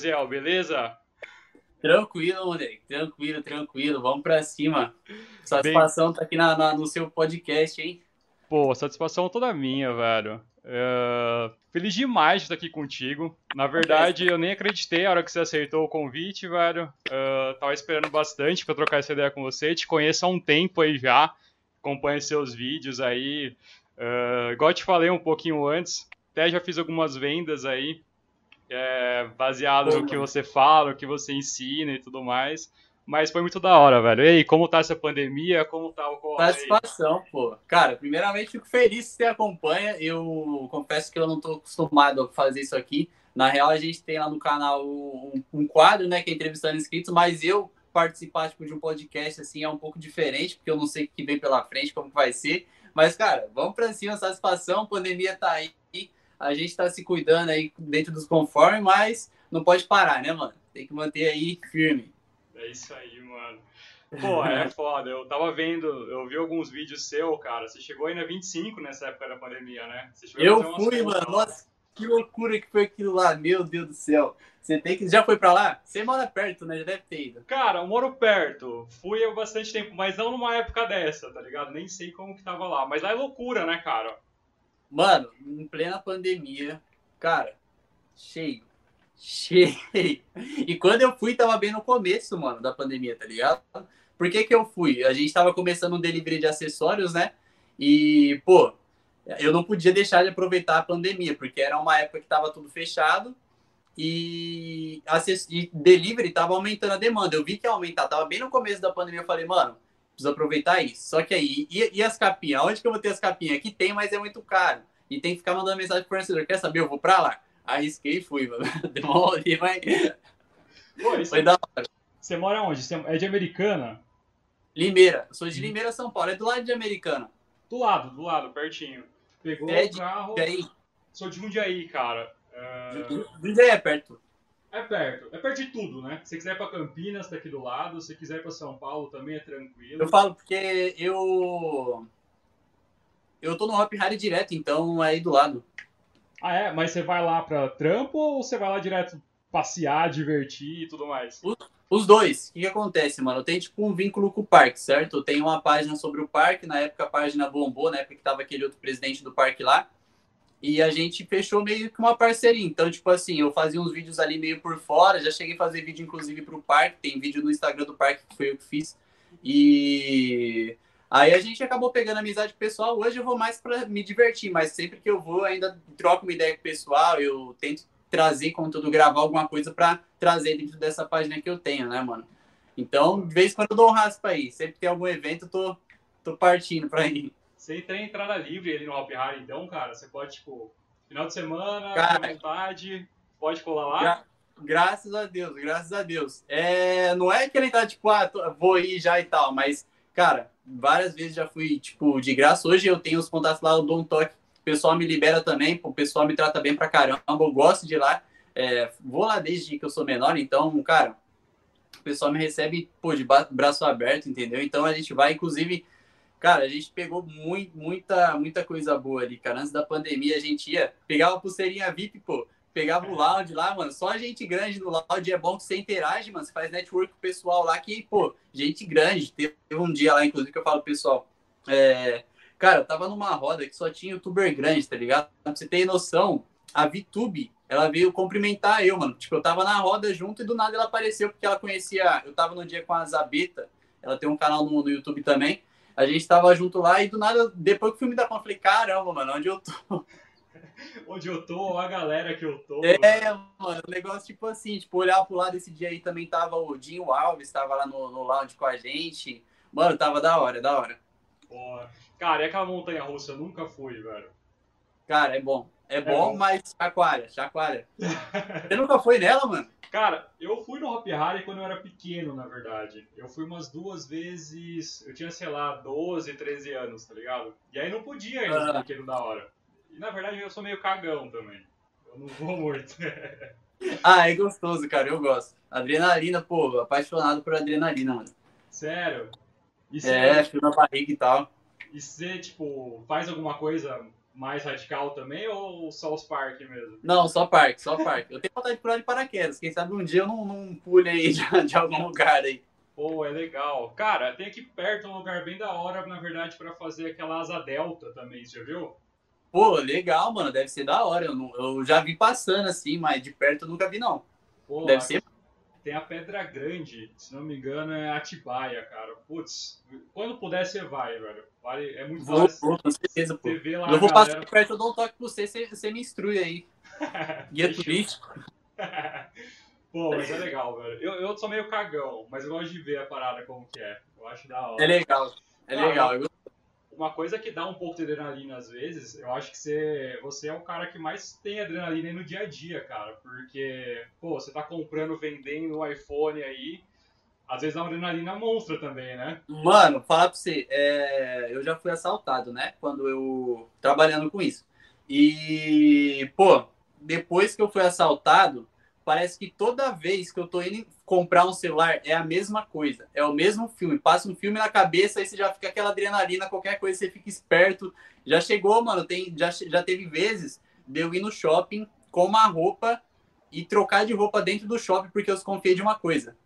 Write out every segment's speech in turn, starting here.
Josiel, beleza? Tranquilo, moleque. Tranquilo, tranquilo. Vamos pra cima. Satisfação Bem... tá aqui na, na, no seu podcast, hein? Pô, satisfação toda minha, velho. Uh, feliz demais de estar aqui contigo. Na verdade, eu nem acreditei a hora que você aceitou o convite, velho. Uh, tava esperando bastante para trocar essa ideia com você. Te conheço há um tempo aí já. Acompanho seus vídeos aí. Uh, igual te falei um pouquinho antes, até já fiz algumas vendas aí é, baseado no que você fala, no que você ensina e tudo mais. Mas foi muito da hora, velho. E aí, como tá essa pandemia? Como tá o corre Satisfação, pô. Cara, primeiramente fico feliz que você acompanha. Eu confesso que eu não tô acostumado a fazer isso aqui. Na real, a gente tem lá no canal um, um quadro, né, que é entrevistando inscritos, mas eu participar tipo, de um podcast assim é um pouco diferente, porque eu não sei o que vem pela frente, como vai ser. Mas, cara, vamos pra cima, satisfação, a pandemia tá aí, a gente tá se cuidando aí dentro dos conformes, mas não pode parar, né, mano? Tem que manter aí firme. É isso aí, mano. Pô, é foda. Eu tava vendo, eu vi alguns vídeos seu, cara. Você chegou aí na 25 nessa época da pandemia, né? eu fui, mano. Nossa, que loucura que foi aquilo lá. Meu Deus do céu. Você tem que. Já foi pra lá? Você mora perto, né? Já deve ter ido. Cara, eu moro perto. Fui há bastante tempo, mas não numa época dessa, tá ligado? Nem sei como que tava lá. Mas lá é loucura, né, cara? Mano, em plena pandemia, cara, cheio. Cheio. E quando eu fui, tava bem no começo, mano, da pandemia, tá ligado? Por que que eu fui? A gente tava começando um delivery de acessórios, né? E, pô, eu não podia deixar de aproveitar a pandemia, porque era uma época que tava tudo fechado e, e delivery tava aumentando a demanda. Eu vi que ia aumentar, tava bem no começo da pandemia, eu falei, mano, preciso aproveitar isso. Só que aí, e, e as capinhas? Onde que eu vou ter as capinhas? Aqui tem, mas é muito caro. E tem que ficar mandando mensagem pro fornecedor. Quer saber? Eu vou pra lá. Arrisquei e fui, mano. Mas. Pô, Foi é... da hora. Você mora onde? Você é de Americana? Limeira. Eu sou de Limeira, São Paulo. É do lado de Americana. Do lado, do lado, pertinho. Pegou é o carro. Jundiaí. Sou de Jundiaí, cara. Uh... Jundiaí é perto. É perto. É perto de tudo, né? Se quiser ir pra Campinas, tá aqui do lado. Se quiser ir pra São Paulo, também é tranquilo. Eu falo porque eu. Eu tô no Hop Harry direto, então é aí do lado. Ah, é? Mas você vai lá pra trampo ou você vai lá direto passear, divertir e tudo mais? Os, os dois. O que, que, acontece, mano? Eu tenho tipo um vínculo com o parque, certo? Eu tenho uma página sobre o parque. Na época a página bombou, na época que tava aquele outro presidente do parque lá. E a gente fechou meio que uma parceria. Então, tipo assim, eu fazia uns vídeos ali meio por fora. Já cheguei a fazer vídeo, inclusive, pro parque. Tem vídeo no Instagram do parque que foi eu que fiz. E aí a gente acabou pegando amizade pessoal. Hoje eu vou mais para me divertir, mas sempre que eu vou, ainda troco uma ideia com o pessoal. Eu tento trazer conteúdo, gravar alguma coisa para trazer dentro dessa página que eu tenho, né, mano? Então, de vez em quando eu dou um raspa aí. Sempre que tem algum evento, eu tô, tô partindo pra ir. Você tem entrada livre ali no Hop Hari, então, cara, você pode, tipo, final de semana, cara, vontade, pode colar lá? Gra graças a Deus, graças a Deus. É, não é que ele tá, tipo, ah, tô, vou ir já e tal, mas, cara, várias vezes já fui, tipo, de graça. Hoje eu tenho os contatos lá, eu dou um toque, o pessoal me libera também, o pessoal me trata bem pra caramba, eu gosto de ir lá. É, vou lá desde que eu sou menor, então, cara, o pessoal me recebe, pô, de braço aberto, entendeu? Então a gente vai, inclusive Cara, a gente pegou muito, muita, muita coisa boa ali, cara. Antes da pandemia, a gente ia, pegava a pulseirinha VIP, pô, pegava o lounge lá, mano. Só gente grande no lounge é bom que você interage, mano. Você faz network com o pessoal lá que, pô, gente grande. Teve um dia lá, inclusive, que eu falo pessoal. É, cara, tava numa roda que só tinha youtuber grande, tá ligado? Pra você ter noção, a VTube, ela veio cumprimentar eu, mano. Tipo, eu tava na roda junto e do nada ela apareceu, porque ela conhecia. Eu tava no dia com a Zabeta, ela tem um canal no, no YouTube também. A gente tava junto lá e do nada, depois que o filme da eu falei, caramba, mano, onde eu tô? onde eu tô, a galera que eu tô. É, mano, o negócio tipo assim, tipo, olhar pro lado esse dia aí também tava o Dinho Alves, tava lá no, no lounge com a gente. Mano, tava da hora, da hora. Pô, cara, e aquela montanha russa? Eu nunca fui, velho. Cara, é bom. É, é bom, bom, mas chacoalha, chacoalha. Você nunca foi nela, mano? Cara, eu fui no Hop Harry quando eu era pequeno, na verdade. Eu fui umas duas vezes. Eu tinha, sei lá, 12, 13 anos, tá ligado? E aí não podia ir no brinquedo da hora. E na verdade eu sou meio cagão também. Eu não vou muito. ah, é gostoso, cara, eu gosto. Adrenalina, pô, apaixonado por adrenalina, mano. Sério? E é, fio na barriga e tal. E você, tipo, faz alguma coisa mais radical também ou só os parques mesmo? Não, só parque, só parque. Eu tenho vontade de pular de paraquedas. Quem sabe um dia eu não, não pule aí de, de algum lugar aí. Pô, é legal. Cara, tem aqui perto um lugar bem da hora, na verdade, para fazer aquela asa delta também, você já viu? Pô, legal, mano. Deve ser da hora. Eu, não, eu já vi passando assim, mas de perto eu nunca vi, não. Pô, Deve ser. Tem a Pedra Grande, se não me engano, é Atibaia, cara. Putz, quando puder, você vai, velho. Vale, é muito vou, fácil. Vou, com certeza, pô. Lá eu vou galera... passar perto, eu dou um toque pra você, você, você me instrui aí. Guia turístico. Pô, mas é legal, velho. Eu, eu sou meio cagão, mas eu gosto de ver a parada como que é. Eu acho da hora. É legal. É ah, legal. Eu... Uma coisa que dá um pouco de adrenalina às vezes, eu acho que você, você é o cara que mais tem adrenalina no dia a dia, cara. Porque, pô, você tá comprando, vendendo um iPhone aí. Às vezes uma adrenalina monstra também, né? Mano, falar pra você, é... eu já fui assaltado, né? Quando eu. trabalhando com isso. E, pô, depois que eu fui assaltado, parece que toda vez que eu tô indo comprar um celular é a mesma coisa, é o mesmo filme. Passa um filme na cabeça, aí você já fica aquela adrenalina, qualquer coisa você fica esperto. Já chegou, mano, tem, já, já teve vezes de eu ir no shopping com uma roupa e trocar de roupa dentro do shopping porque eu desconfiei de uma coisa.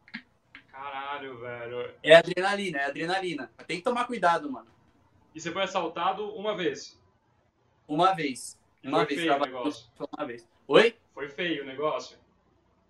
Caralho, velho. É adrenalina, é adrenalina. Tem que tomar cuidado, mano. E você foi assaltado uma vez? Uma vez. Uma foi vez. Feio o negócio. Uma vez. Oi? Foi feio o negócio?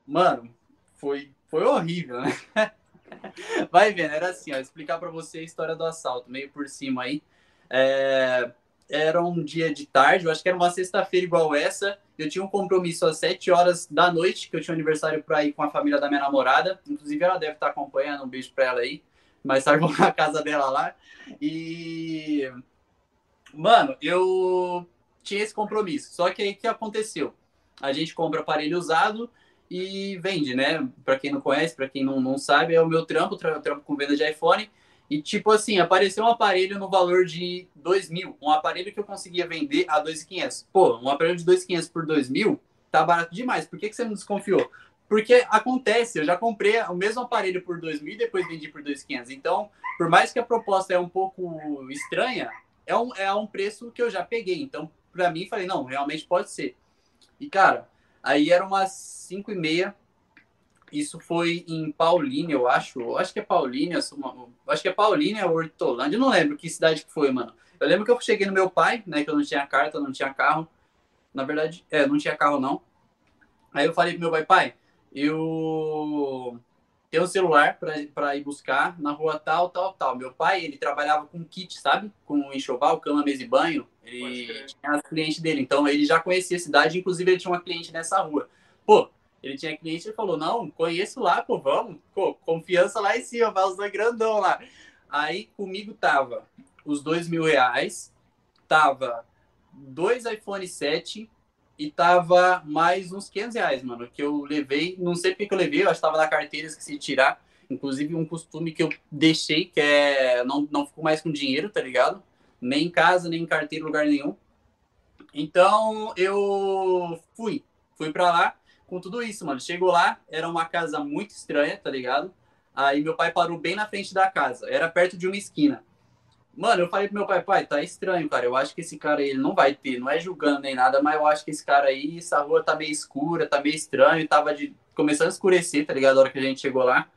Mano, foi, foi horrível, né? Vai vendo, era assim, ó, explicar para você a história do assalto, meio por cima aí. É, era um dia de tarde, eu acho que era uma sexta-feira igual essa. Eu tinha um compromisso às sete horas da noite, que eu tinha um aniversário para ir com a família da minha namorada. Inclusive, ela deve estar acompanhando, um beijo para ela aí. Mas tarde vou na casa dela lá. E. Mano, eu tinha esse compromisso. Só que aí o que aconteceu? A gente compra aparelho usado e vende, né? Para quem não conhece, para quem não, não sabe, é o meu trampo, trampo com venda de iPhone. E tipo assim, apareceu um aparelho no valor de 2 mil, um aparelho que eu conseguia vender a 2.500. Pô, um aparelho de 2.500 por 2 mil tá barato demais. Por que, que você não desconfiou? Porque acontece, eu já comprei o mesmo aparelho por 2 mil e depois vendi por 2.500. Então, por mais que a proposta é um pouco estranha, é um, é um preço que eu já peguei. Então, para mim, falei, não, realmente pode ser. E, cara, Aí era umas 5 e meia. Isso foi em Paulínia, eu acho. Eu acho que é Paulínia. Acho que é Paulínia ou Hortolândia. Eu não lembro que cidade que foi, mano. Eu lembro que eu cheguei no meu pai, né? Que eu não tinha carta, não tinha carro. Na verdade, é, não tinha carro, não. Aí eu falei pro meu pai, pai, eu tenho um celular para ir buscar na rua tal, tal, tal. Meu pai, ele trabalhava com kit, sabe? Com enxoval, cama, mesa e banho. Ele tinha as clientes dele, então ele já conhecia a cidade, inclusive ele tinha uma cliente nessa rua. Pô, ele tinha cliente, ele falou, não, conheço lá, pô, vamos. Pô, confiança lá em cima, vai dois grandão lá. Aí comigo tava os dois mil reais, tava dois iPhone 7 e tava mais uns 500 reais, mano, que eu levei, não sei porque que eu levei, eu acho que tava na carteira, esqueci de tirar. Inclusive um costume que eu deixei, que é, não, não fico mais com dinheiro, tá ligado? nem em casa, nem em carteira, lugar nenhum. Então eu fui, fui para lá com tudo isso, mano. Chegou lá, era uma casa muito estranha, tá ligado? Aí meu pai parou bem na frente da casa, era perto de uma esquina. Mano, eu falei pro meu pai, pai, tá estranho, cara. Eu acho que esse cara aí ele não vai ter, não é julgando nem nada, mas eu acho que esse cara aí, essa rua tá meio escura, tá meio estranho, tava de... começando a escurecer, tá ligado? A hora que a gente chegou lá.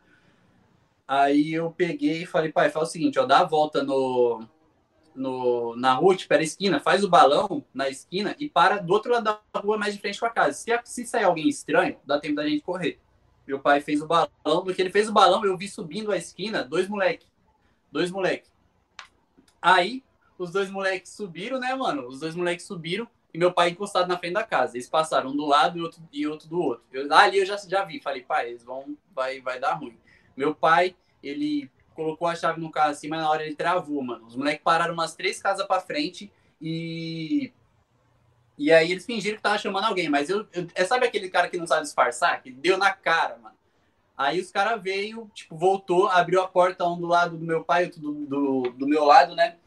Aí eu peguei e falei, pai, faz o seguinte, ó, dá a volta no, no, na rua, tipo, era esquina, faz o balão na esquina e para do outro lado da rua, mais de frente com a casa. Se, se sair alguém estranho, dá tempo da gente correr. Meu pai fez o balão, no que ele fez o balão, eu vi subindo a esquina dois moleque. Dois moleque. Aí, os dois moleques subiram, né, mano? Os dois moleques subiram e meu pai encostado na frente da casa. Eles passaram um do lado e outro, e outro do outro. Eu, ali eu já, já vi, falei, pai, eles vão, vai, vai dar ruim. Meu pai, ele colocou a chave no carro assim, mas na hora ele travou, mano. Os moleques pararam umas três casas pra frente e. E aí eles fingiram que tava chamando alguém, mas eu, eu é, sabe aquele cara que não sabe disfarçar? Que deu na cara, mano. Aí os caras veio, tipo, voltou, abriu a porta um do lado do meu pai, outro do, do, do meu lado, né?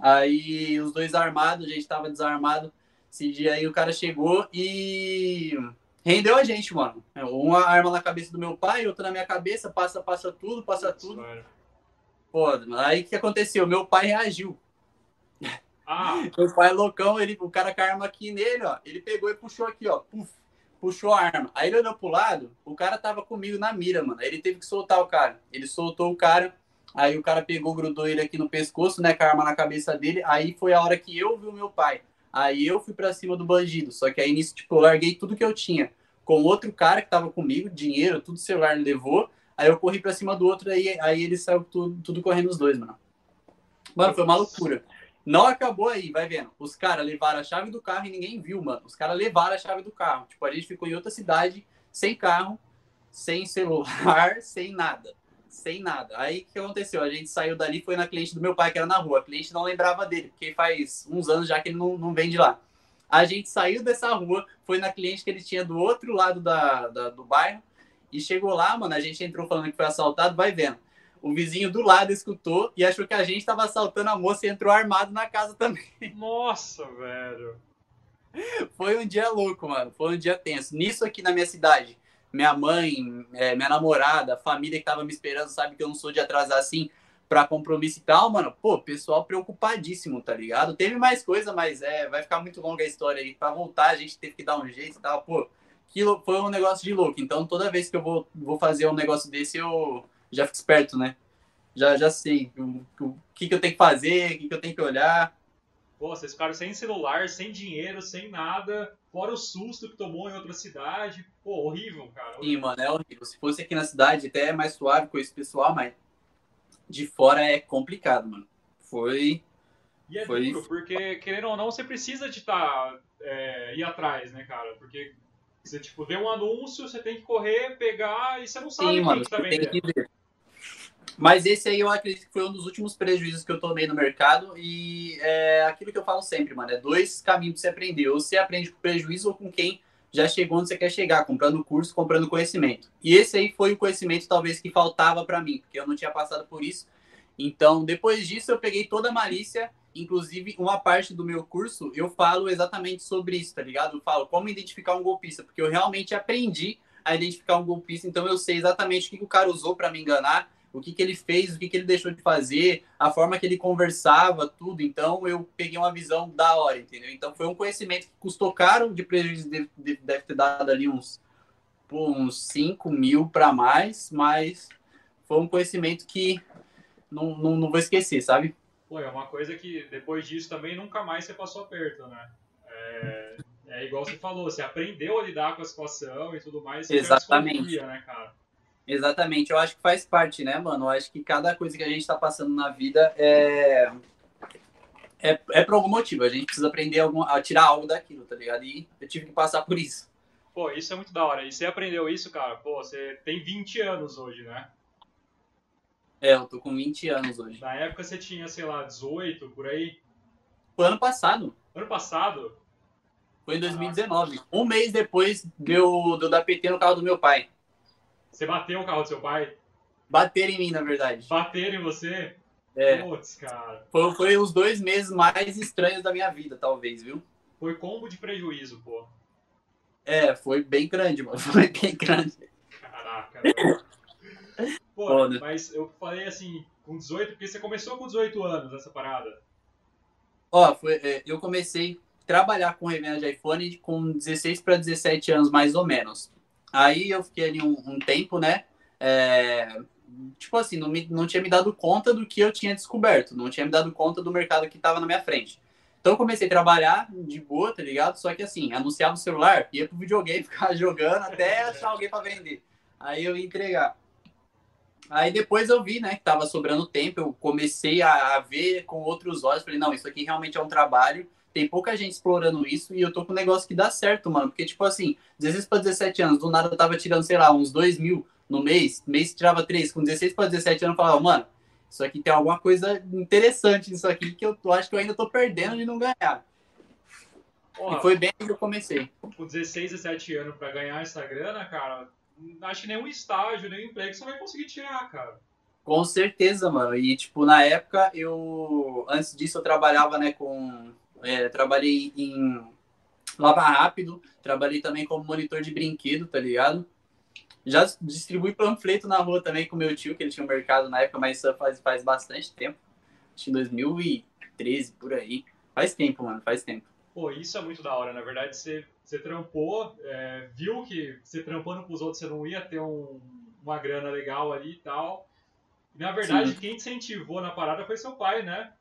Aí os dois armados, a gente tava desarmado. Esse dia aí o cara chegou e rendeu a gente, mano. Uma arma na cabeça do meu pai, outra na minha cabeça, passa, passa tudo, passa tudo. Pô, aí o que aconteceu? Meu pai reagiu. Ah. Meu pai é loucão, ele, o cara com a arma aqui nele, ó. Ele pegou e puxou aqui, ó. Puf, puxou a arma. Aí ele olhou pro lado, o cara tava comigo na mira, mano. Aí ele teve que soltar o cara. Ele soltou o cara. Aí o cara pegou, grudou ele aqui no pescoço, né? Com a arma na cabeça dele. Aí foi a hora que eu vi o meu pai. Aí eu fui para cima do bandido. Só que aí nisso, tipo, eu larguei tudo que eu tinha. Com outro cara que tava comigo, dinheiro, tudo celular levou. Aí eu corri pra cima do outro, aí, aí ele saiu tudo, tudo correndo os dois, mano. Mano, foi uma loucura. Não acabou aí, vai vendo. Os caras levaram a chave do carro e ninguém viu, mano. Os caras levaram a chave do carro. Tipo, a gente ficou em outra cidade, sem carro, sem celular, sem nada. Sem nada. Aí o que aconteceu? A gente saiu dali foi na cliente do meu pai, que era na rua. A cliente não lembrava dele, porque faz uns anos já que ele não, não vem de lá. A gente saiu dessa rua, foi na cliente que ele tinha do outro lado da, da do bairro. E chegou lá, mano, a gente entrou falando que foi assaltado, vai vendo. O vizinho do lado escutou e achou que a gente estava assaltando a moça e entrou armado na casa também. Nossa, velho. Foi um dia louco, mano. Foi um dia tenso. Nisso aqui na minha cidade, minha mãe, é, minha namorada, a família que tava me esperando, sabe que eu não sou de atrasar assim para compromisso e tal, mano. Pô, pessoal preocupadíssimo, tá ligado? Teve mais coisa, mas é, vai ficar muito longa a história aí. Para voltar, a gente teve que dar um jeito e tal. Pô, aquilo foi um negócio de louco. Então, toda vez que eu vou, vou fazer um negócio desse, eu já fico esperto, né? Já, já sei o, o que, que eu tenho que fazer, o que, que eu tenho que olhar. Pô, vocês ficaram sem celular, sem dinheiro, sem nada, fora o susto que tomou em outra cidade. Pô, horrível, cara. Horrível. Sim, mano, é horrível. Se fosse aqui na cidade, até é mais suave com esse pessoal, mas de fora é complicado, mano. Foi. E é foi... duro, porque, querendo ou não, você precisa de estar. Tá, é, ir atrás, né, cara? Porque você, tipo, vê um anúncio, você tem que correr, pegar e você não sabe Sim, mano, que tá vendendo. Tem que ver. Mas esse aí eu acredito que foi um dos últimos prejuízos que eu tomei no mercado. E é aquilo que eu falo sempre, mano. É dois caminhos pra você aprender. Ou você aprende com prejuízo ou com quem já chegou onde você quer chegar, comprando curso, comprando conhecimento. E esse aí foi o conhecimento, talvez, que faltava para mim, porque eu não tinha passado por isso. Então, depois disso, eu peguei toda a malícia Inclusive, uma parte do meu curso eu falo exatamente sobre isso, tá ligado? Eu falo como identificar um golpista, porque eu realmente aprendi a identificar um golpista, então eu sei exatamente o que, o cara usou para me enganar, o que, que ele fez, o que, que ele deixou de fazer, a forma que ele conversava, tudo. Então eu peguei uma visão da hora, entendeu? Então foi um conhecimento que custou caro, de prejuízo deve, deve ter dado ali uns, uns 5 mil para mais, mas foi um conhecimento que não, não, não vou esquecer, sabe? Pô, é uma coisa que depois disso também nunca mais você passou aperto, né? É, é igual você falou, você aprendeu a lidar com a situação e tudo mais. Exatamente. né, cara? Exatamente, eu acho que faz parte, né, mano? Eu acho que cada coisa que a gente tá passando na vida é. É, é por algum motivo, a gente precisa aprender algum, a tirar algo daquilo, tá ligado? E eu tive que passar por isso. Pô, isso é muito da hora. E você aprendeu isso, cara? Pô, você tem 20 anos hoje, né? É, eu tô com 20 anos hoje. Na época você tinha, sei lá, 18, por aí? Foi ano passado. Ano passado? Foi em 2019. Ah. Um mês depois deu, deu da PT no carro do meu pai. Você bateu o carro do seu pai? Bateram em mim, na verdade. Bateram em você? É. Putz, cara. Foi, foi os dois meses mais estranhos da minha vida, talvez, viu? Foi combo de prejuízo, pô. É, foi bem grande, mano. Foi bem grande. Caraca, mano. Pô, Foda. mas eu falei assim, com 18, porque você começou com 18 anos essa parada. Ó, foi, é, eu comecei a trabalhar com revenda de iPhone com 16 para 17 anos, mais ou menos. Aí eu fiquei ali um, um tempo, né? É, tipo assim, não, me, não tinha me dado conta do que eu tinha descoberto, não tinha me dado conta do mercado que estava na minha frente. Então eu comecei a trabalhar de boa, tá ligado? Só que assim, anunciava o celular, ia pro videogame, ficava jogando até achar alguém para vender. Aí eu ia entregar. Aí depois eu vi, né, que tava sobrando tempo, eu comecei a, a ver com outros olhos, falei, não, isso aqui realmente é um trabalho, tem pouca gente explorando isso e eu tô com um negócio que dá certo, mano. Porque, tipo assim, 16 para 17 anos, do nada eu tava tirando, sei lá, uns 2 mil no mês, mês tirava 3, com 16 para 17 anos eu falava, mano, isso aqui tem alguma coisa interessante nisso aqui que eu tô, acho que eu ainda tô perdendo de não ganhar. Porra, e foi bem que eu comecei. Com 16, 17 anos para ganhar essa grana, cara, acho que nenhum estágio, nenhum emprego você vai conseguir tirar, cara. Com certeza, mano. E, tipo, na época, eu. Antes disso, eu trabalhava, né, com. É, trabalhei em Lava Rápido, trabalhei também como monitor de brinquedo, tá ligado? Já distribuí panfleto na rua também com meu tio, que ele tinha um mercado na época, mas isso faz, faz bastante tempo. Acho que em 2013, por aí. Faz tempo, mano, faz tempo. Pô, isso é muito da hora. Na verdade, você, você trampou, é, viu que você trampando com os outros você não ia ter um, uma grana legal ali e tal. E, na verdade, Sim. quem incentivou na parada foi seu pai, né?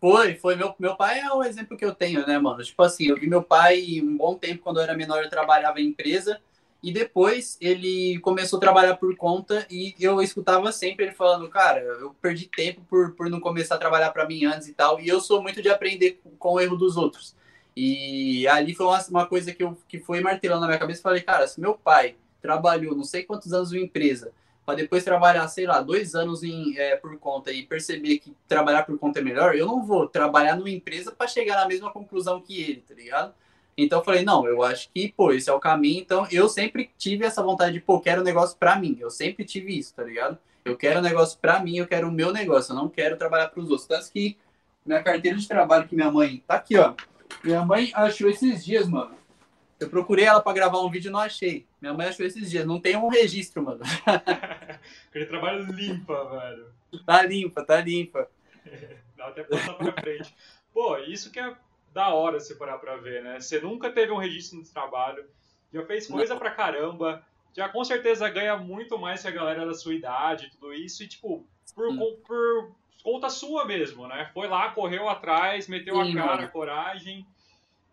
Foi, foi. Meu, meu pai é o exemplo que eu tenho, né, mano? Tipo assim, eu vi meu pai um bom tempo, quando eu era menor, eu trabalhava em empresa. E depois ele começou a trabalhar por conta e eu escutava sempre ele falando, cara, eu perdi tempo por, por não começar a trabalhar para mim antes e tal. E eu sou muito de aprender com o erro dos outros. E ali foi uma, coisa que, eu, que foi martelando na minha cabeça. Falei, cara, se meu pai trabalhou não sei quantos anos em empresa, para depois trabalhar, sei lá, dois anos em, é, por conta e perceber que trabalhar por conta é melhor, eu não vou trabalhar numa empresa para chegar na mesma conclusão que ele, tá ligado? Então eu falei, não, eu acho que, pô, esse é o caminho. Então eu sempre tive essa vontade de, pô, quero um negócio para mim. Eu sempre tive isso, tá ligado? Eu quero um negócio para mim, eu quero o meu negócio, eu não quero trabalhar para os outros. Tanto que minha carteira de trabalho que minha mãe tá aqui, ó. Minha mãe achou esses dias, mano. Eu procurei ela para gravar um vídeo e não achei. Minha mãe achou esses dias. Não tem um registro, mano. Aquele trabalho limpa, velho. Tá limpa, tá limpa. Dá até passar pra frente. Pô, isso que é da hora se parar pra ver, né? Você nunca teve um registro de trabalho, já fez coisa não. pra caramba, já com certeza ganha muito mais que a galera da sua idade e tudo isso, e tipo, por, por conta sua mesmo, né? Foi lá, correu atrás, meteu Sim, a cara, mano. coragem.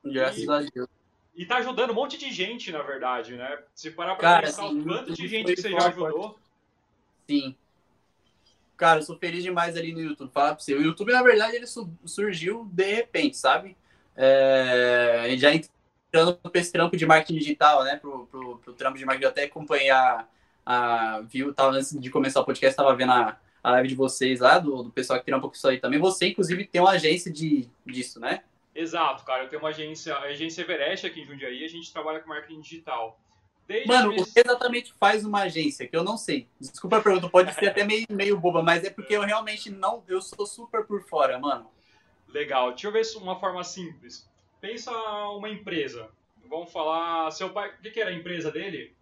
Graças e... a Deus. E tá ajudando um monte de gente, na verdade, né? Se parar pra Cara, pensar o quanto de gente que você já ajudou. Sim. Cara, eu sou feliz demais ali no YouTube. Falar pra você. O YouTube, na verdade, ele surgiu de repente, sabe? É... Já entrando pra esse trampo de marketing digital, né? Pro, pro, pro trampo de marketing, eu até acompanhei a, a. Viu, tava, antes de começar o podcast, tava vendo a, a live de vocês lá, do, do pessoal que trampa com isso aí também. Você, inclusive, tem uma agência de, disso, né? Exato, cara. Eu tenho uma agência, a agência Everest aqui em Jundiaí, a gente trabalha com marketing digital. Desde Mano, o que exatamente faz uma agência? Que eu não sei. Desculpa a pergunta, pode ser até meio, meio boba, mas é porque eu realmente não. Eu sou super por fora, mano. Legal. Deixa eu ver uma forma simples. Pensa uma empresa. Vamos falar. Seu pai. O que, que era a empresa dele?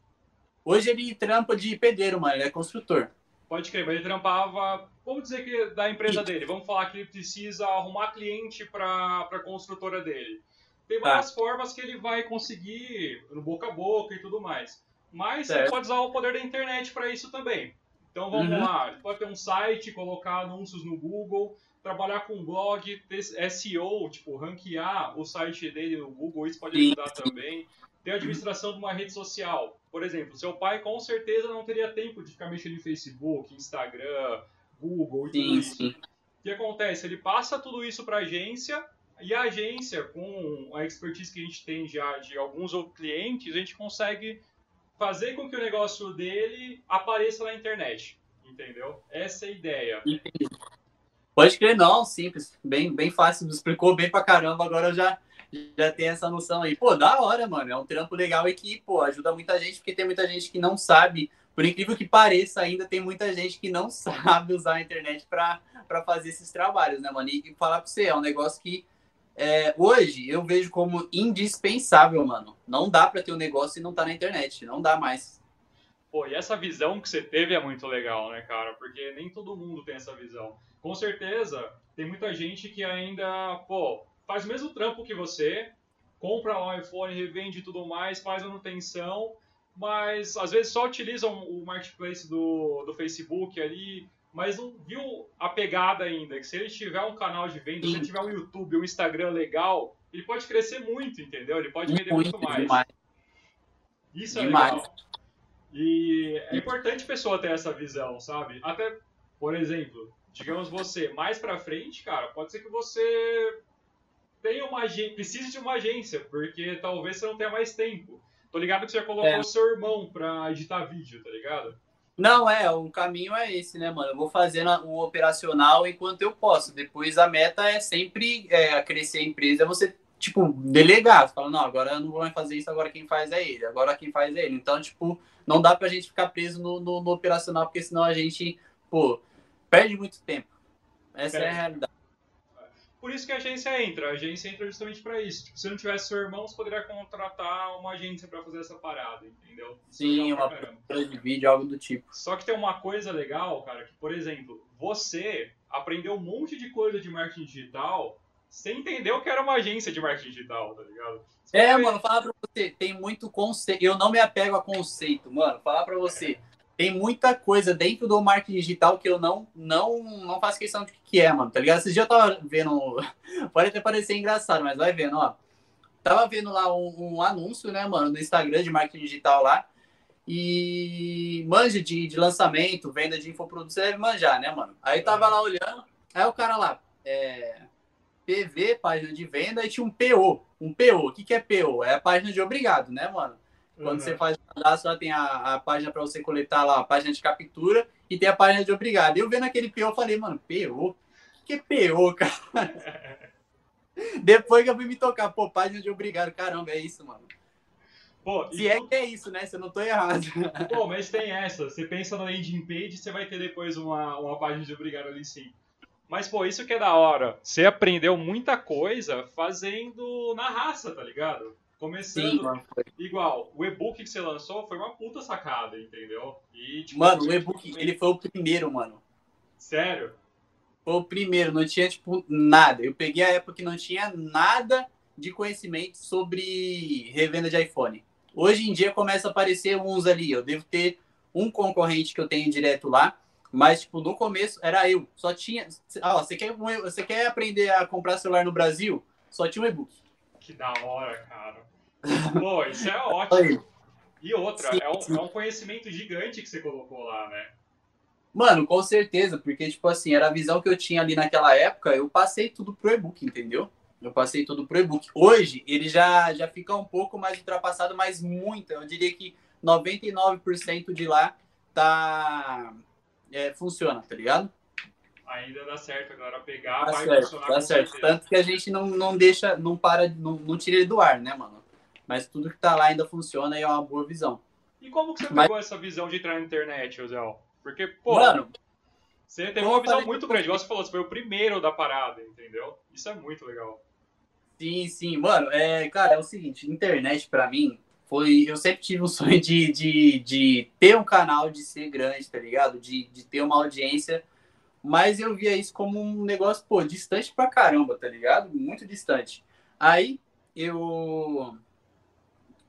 Hoje ele trampa de pedreiro, mano. Ele é construtor. Pode crer, mas ele trampava, vamos dizer que da empresa dele, vamos falar que ele precisa arrumar cliente para a construtora dele. Tem tá. várias formas que ele vai conseguir no boca a boca e tudo mais. Mas certo. ele pode usar o poder da internet para isso também. Então vamos uhum. lá, ele pode ter um site, colocar anúncios no Google, trabalhar com blog, ter SEO, tipo, ranquear o site dele no Google, isso pode ajudar sim. também ter a administração de uma rede social. Por exemplo, seu pai com certeza não teria tempo de ficar mexendo em Facebook, Instagram, Google e tudo sim, isso. Sim. O que acontece? Ele passa tudo isso para a agência e a agência, com a expertise que a gente tem já de alguns outros clientes, a gente consegue fazer com que o negócio dele apareça na internet. Entendeu? Essa é a ideia. Entendi. Pode crer, não, simples. Bem, bem fácil, explicou bem pra caramba. Agora eu já, já tem essa noção aí. Pô, da hora, mano. É um trampo legal e que, pô, ajuda muita gente, porque tem muita gente que não sabe. Por incrível que pareça, ainda tem muita gente que não sabe usar a internet para fazer esses trabalhos, né, mano? E falar pra você, é um negócio que é, hoje eu vejo como indispensável, mano. Não dá para ter um negócio e não tá na internet. Não dá mais. Pô, e essa visão que você teve é muito legal, né, cara? Porque nem todo mundo tem essa visão. Com certeza, tem muita gente que ainda, pô, faz o mesmo trampo que você, compra um iPhone, revende tudo mais, faz manutenção, mas às vezes só utilizam o marketplace do, do Facebook ali, mas não viu a pegada ainda, que se ele tiver um canal de venda, se ele tiver um YouTube, um Instagram legal, ele pode crescer muito, entendeu? Ele pode vender muito, muito mais. Demais. Isso é demais. legal. E é importante a pessoa ter essa visão, sabe? Até, por exemplo, digamos você, mais pra frente, cara, pode ser que você tenha uma precise de uma agência, porque talvez você não tenha mais tempo. Tô ligado que você já colocou é. o seu irmão pra editar vídeo, tá ligado? Não, é, o caminho é esse, né, mano? Eu vou fazendo o operacional enquanto eu posso. Depois a meta é sempre é, crescer a empresa, você, tipo, delegar. Você fala, não, agora eu não vou mais fazer isso, agora quem faz é ele, agora quem faz é ele. Então, tipo, não dá pra gente ficar preso no, no, no operacional, porque senão a gente, pô, perde muito tempo. Essa é, é a realidade. Por isso que a agência entra. A agência entra justamente para isso. Tipo, se não tivesse seu irmão, você poderia contratar uma agência para fazer essa parada, entendeu? Isso é Sim, uma produtora de vídeo, algo do tipo. Só que tem uma coisa legal, cara, que, por exemplo, você aprendeu um monte de coisa de marketing digital Você entendeu que era uma agência de marketing digital, tá ligado? Você É, mano, falar pra você, tem muito conceito. Eu não me apego a conceito, mano. Falar pra você, tem muita coisa dentro do marketing digital que eu não não não faço questão de que é, mano. Tá ligado? Esses dias eu tava vendo, pode até parecer engraçado, mas vai vendo, ó. Tava vendo lá um, um anúncio, né, mano, no Instagram de marketing digital lá. E manja de, de lançamento, venda de infoprodutos, você deve manjar, né, mano? Aí tava lá olhando, aí o cara lá, é, PV, página de venda, e tinha um PO. Um PO. O que, que é PO? É a página de obrigado, né, mano? Quando Uhum. você faz o cadastro, lá tem a, a página para você coletar lá, a página de captura, e tem a página de obrigado. E eu vendo aquele PO, eu falei, mano, PO? Que, PO, cara? Depois que eu fui me tocar, pô, página de obrigado, caramba, é isso, mano. Pô, Se é que é isso, né? Se eu não tô errado. Pô, mas tem essa. Você pensa na landing page, você vai ter depois uma, uma página de obrigado ali sim. Mas, pô, isso que é da hora. Você aprendeu muita coisa fazendo na raça, tá ligado? Começando foi. igual. O e-book que você lançou foi uma puta sacada, entendeu? E, tipo, Mano, o e-book, ele foi o primeiro, mano. Sério? Foi o primeiro, não tinha, tipo, nada. Eu peguei a época que não tinha nada de conhecimento sobre revenda de iPhone. Hoje em dia começa a aparecer uns ali. Eu devo ter um concorrente que eu tenho direto lá, mas, tipo, no começo era eu. Só tinha. Ó, você quer, você quer aprender a comprar celular no Brasil? Só tinha um e-book. Que da hora, cara. Pô, isso é ótimo. E outra, Sim, é um, é um conhecimento gigante que você colocou lá, né? Mano, com certeza, porque, tipo assim, era a visão que eu tinha ali naquela época, eu passei tudo pro e-book, entendeu? Eu passei tudo pro e-book. Hoje, ele já, já fica um pouco mais ultrapassado, mas muito. Eu diria que 99% de lá tá. é, funciona, tá ligado? Ainda dá certo a galera pegar, Tá vai certo, funcionar com certo. certeza. Tanto que a gente não, não deixa, não para, não, não tira ele do ar, né, mano? Mas tudo que tá lá ainda funciona e é uma boa visão. E como que você Mas- pegou essa visão de entrar na internet, José? Porque, pô, Mano, você teve uma visão muito grande. Você falou, você foi o primeiro da parada, entendeu? Isso é muito legal. Sim, sim, mano, é, cara, é o seguinte, internet pra mim foi, eu sempre tive um sonho de, de, de ter um canal, de ser grande, tá ligado? De, de ter uma audiência, mas eu via isso como um negócio, pô, distante pra caramba, tá ligado? Muito distante. Aí, eu,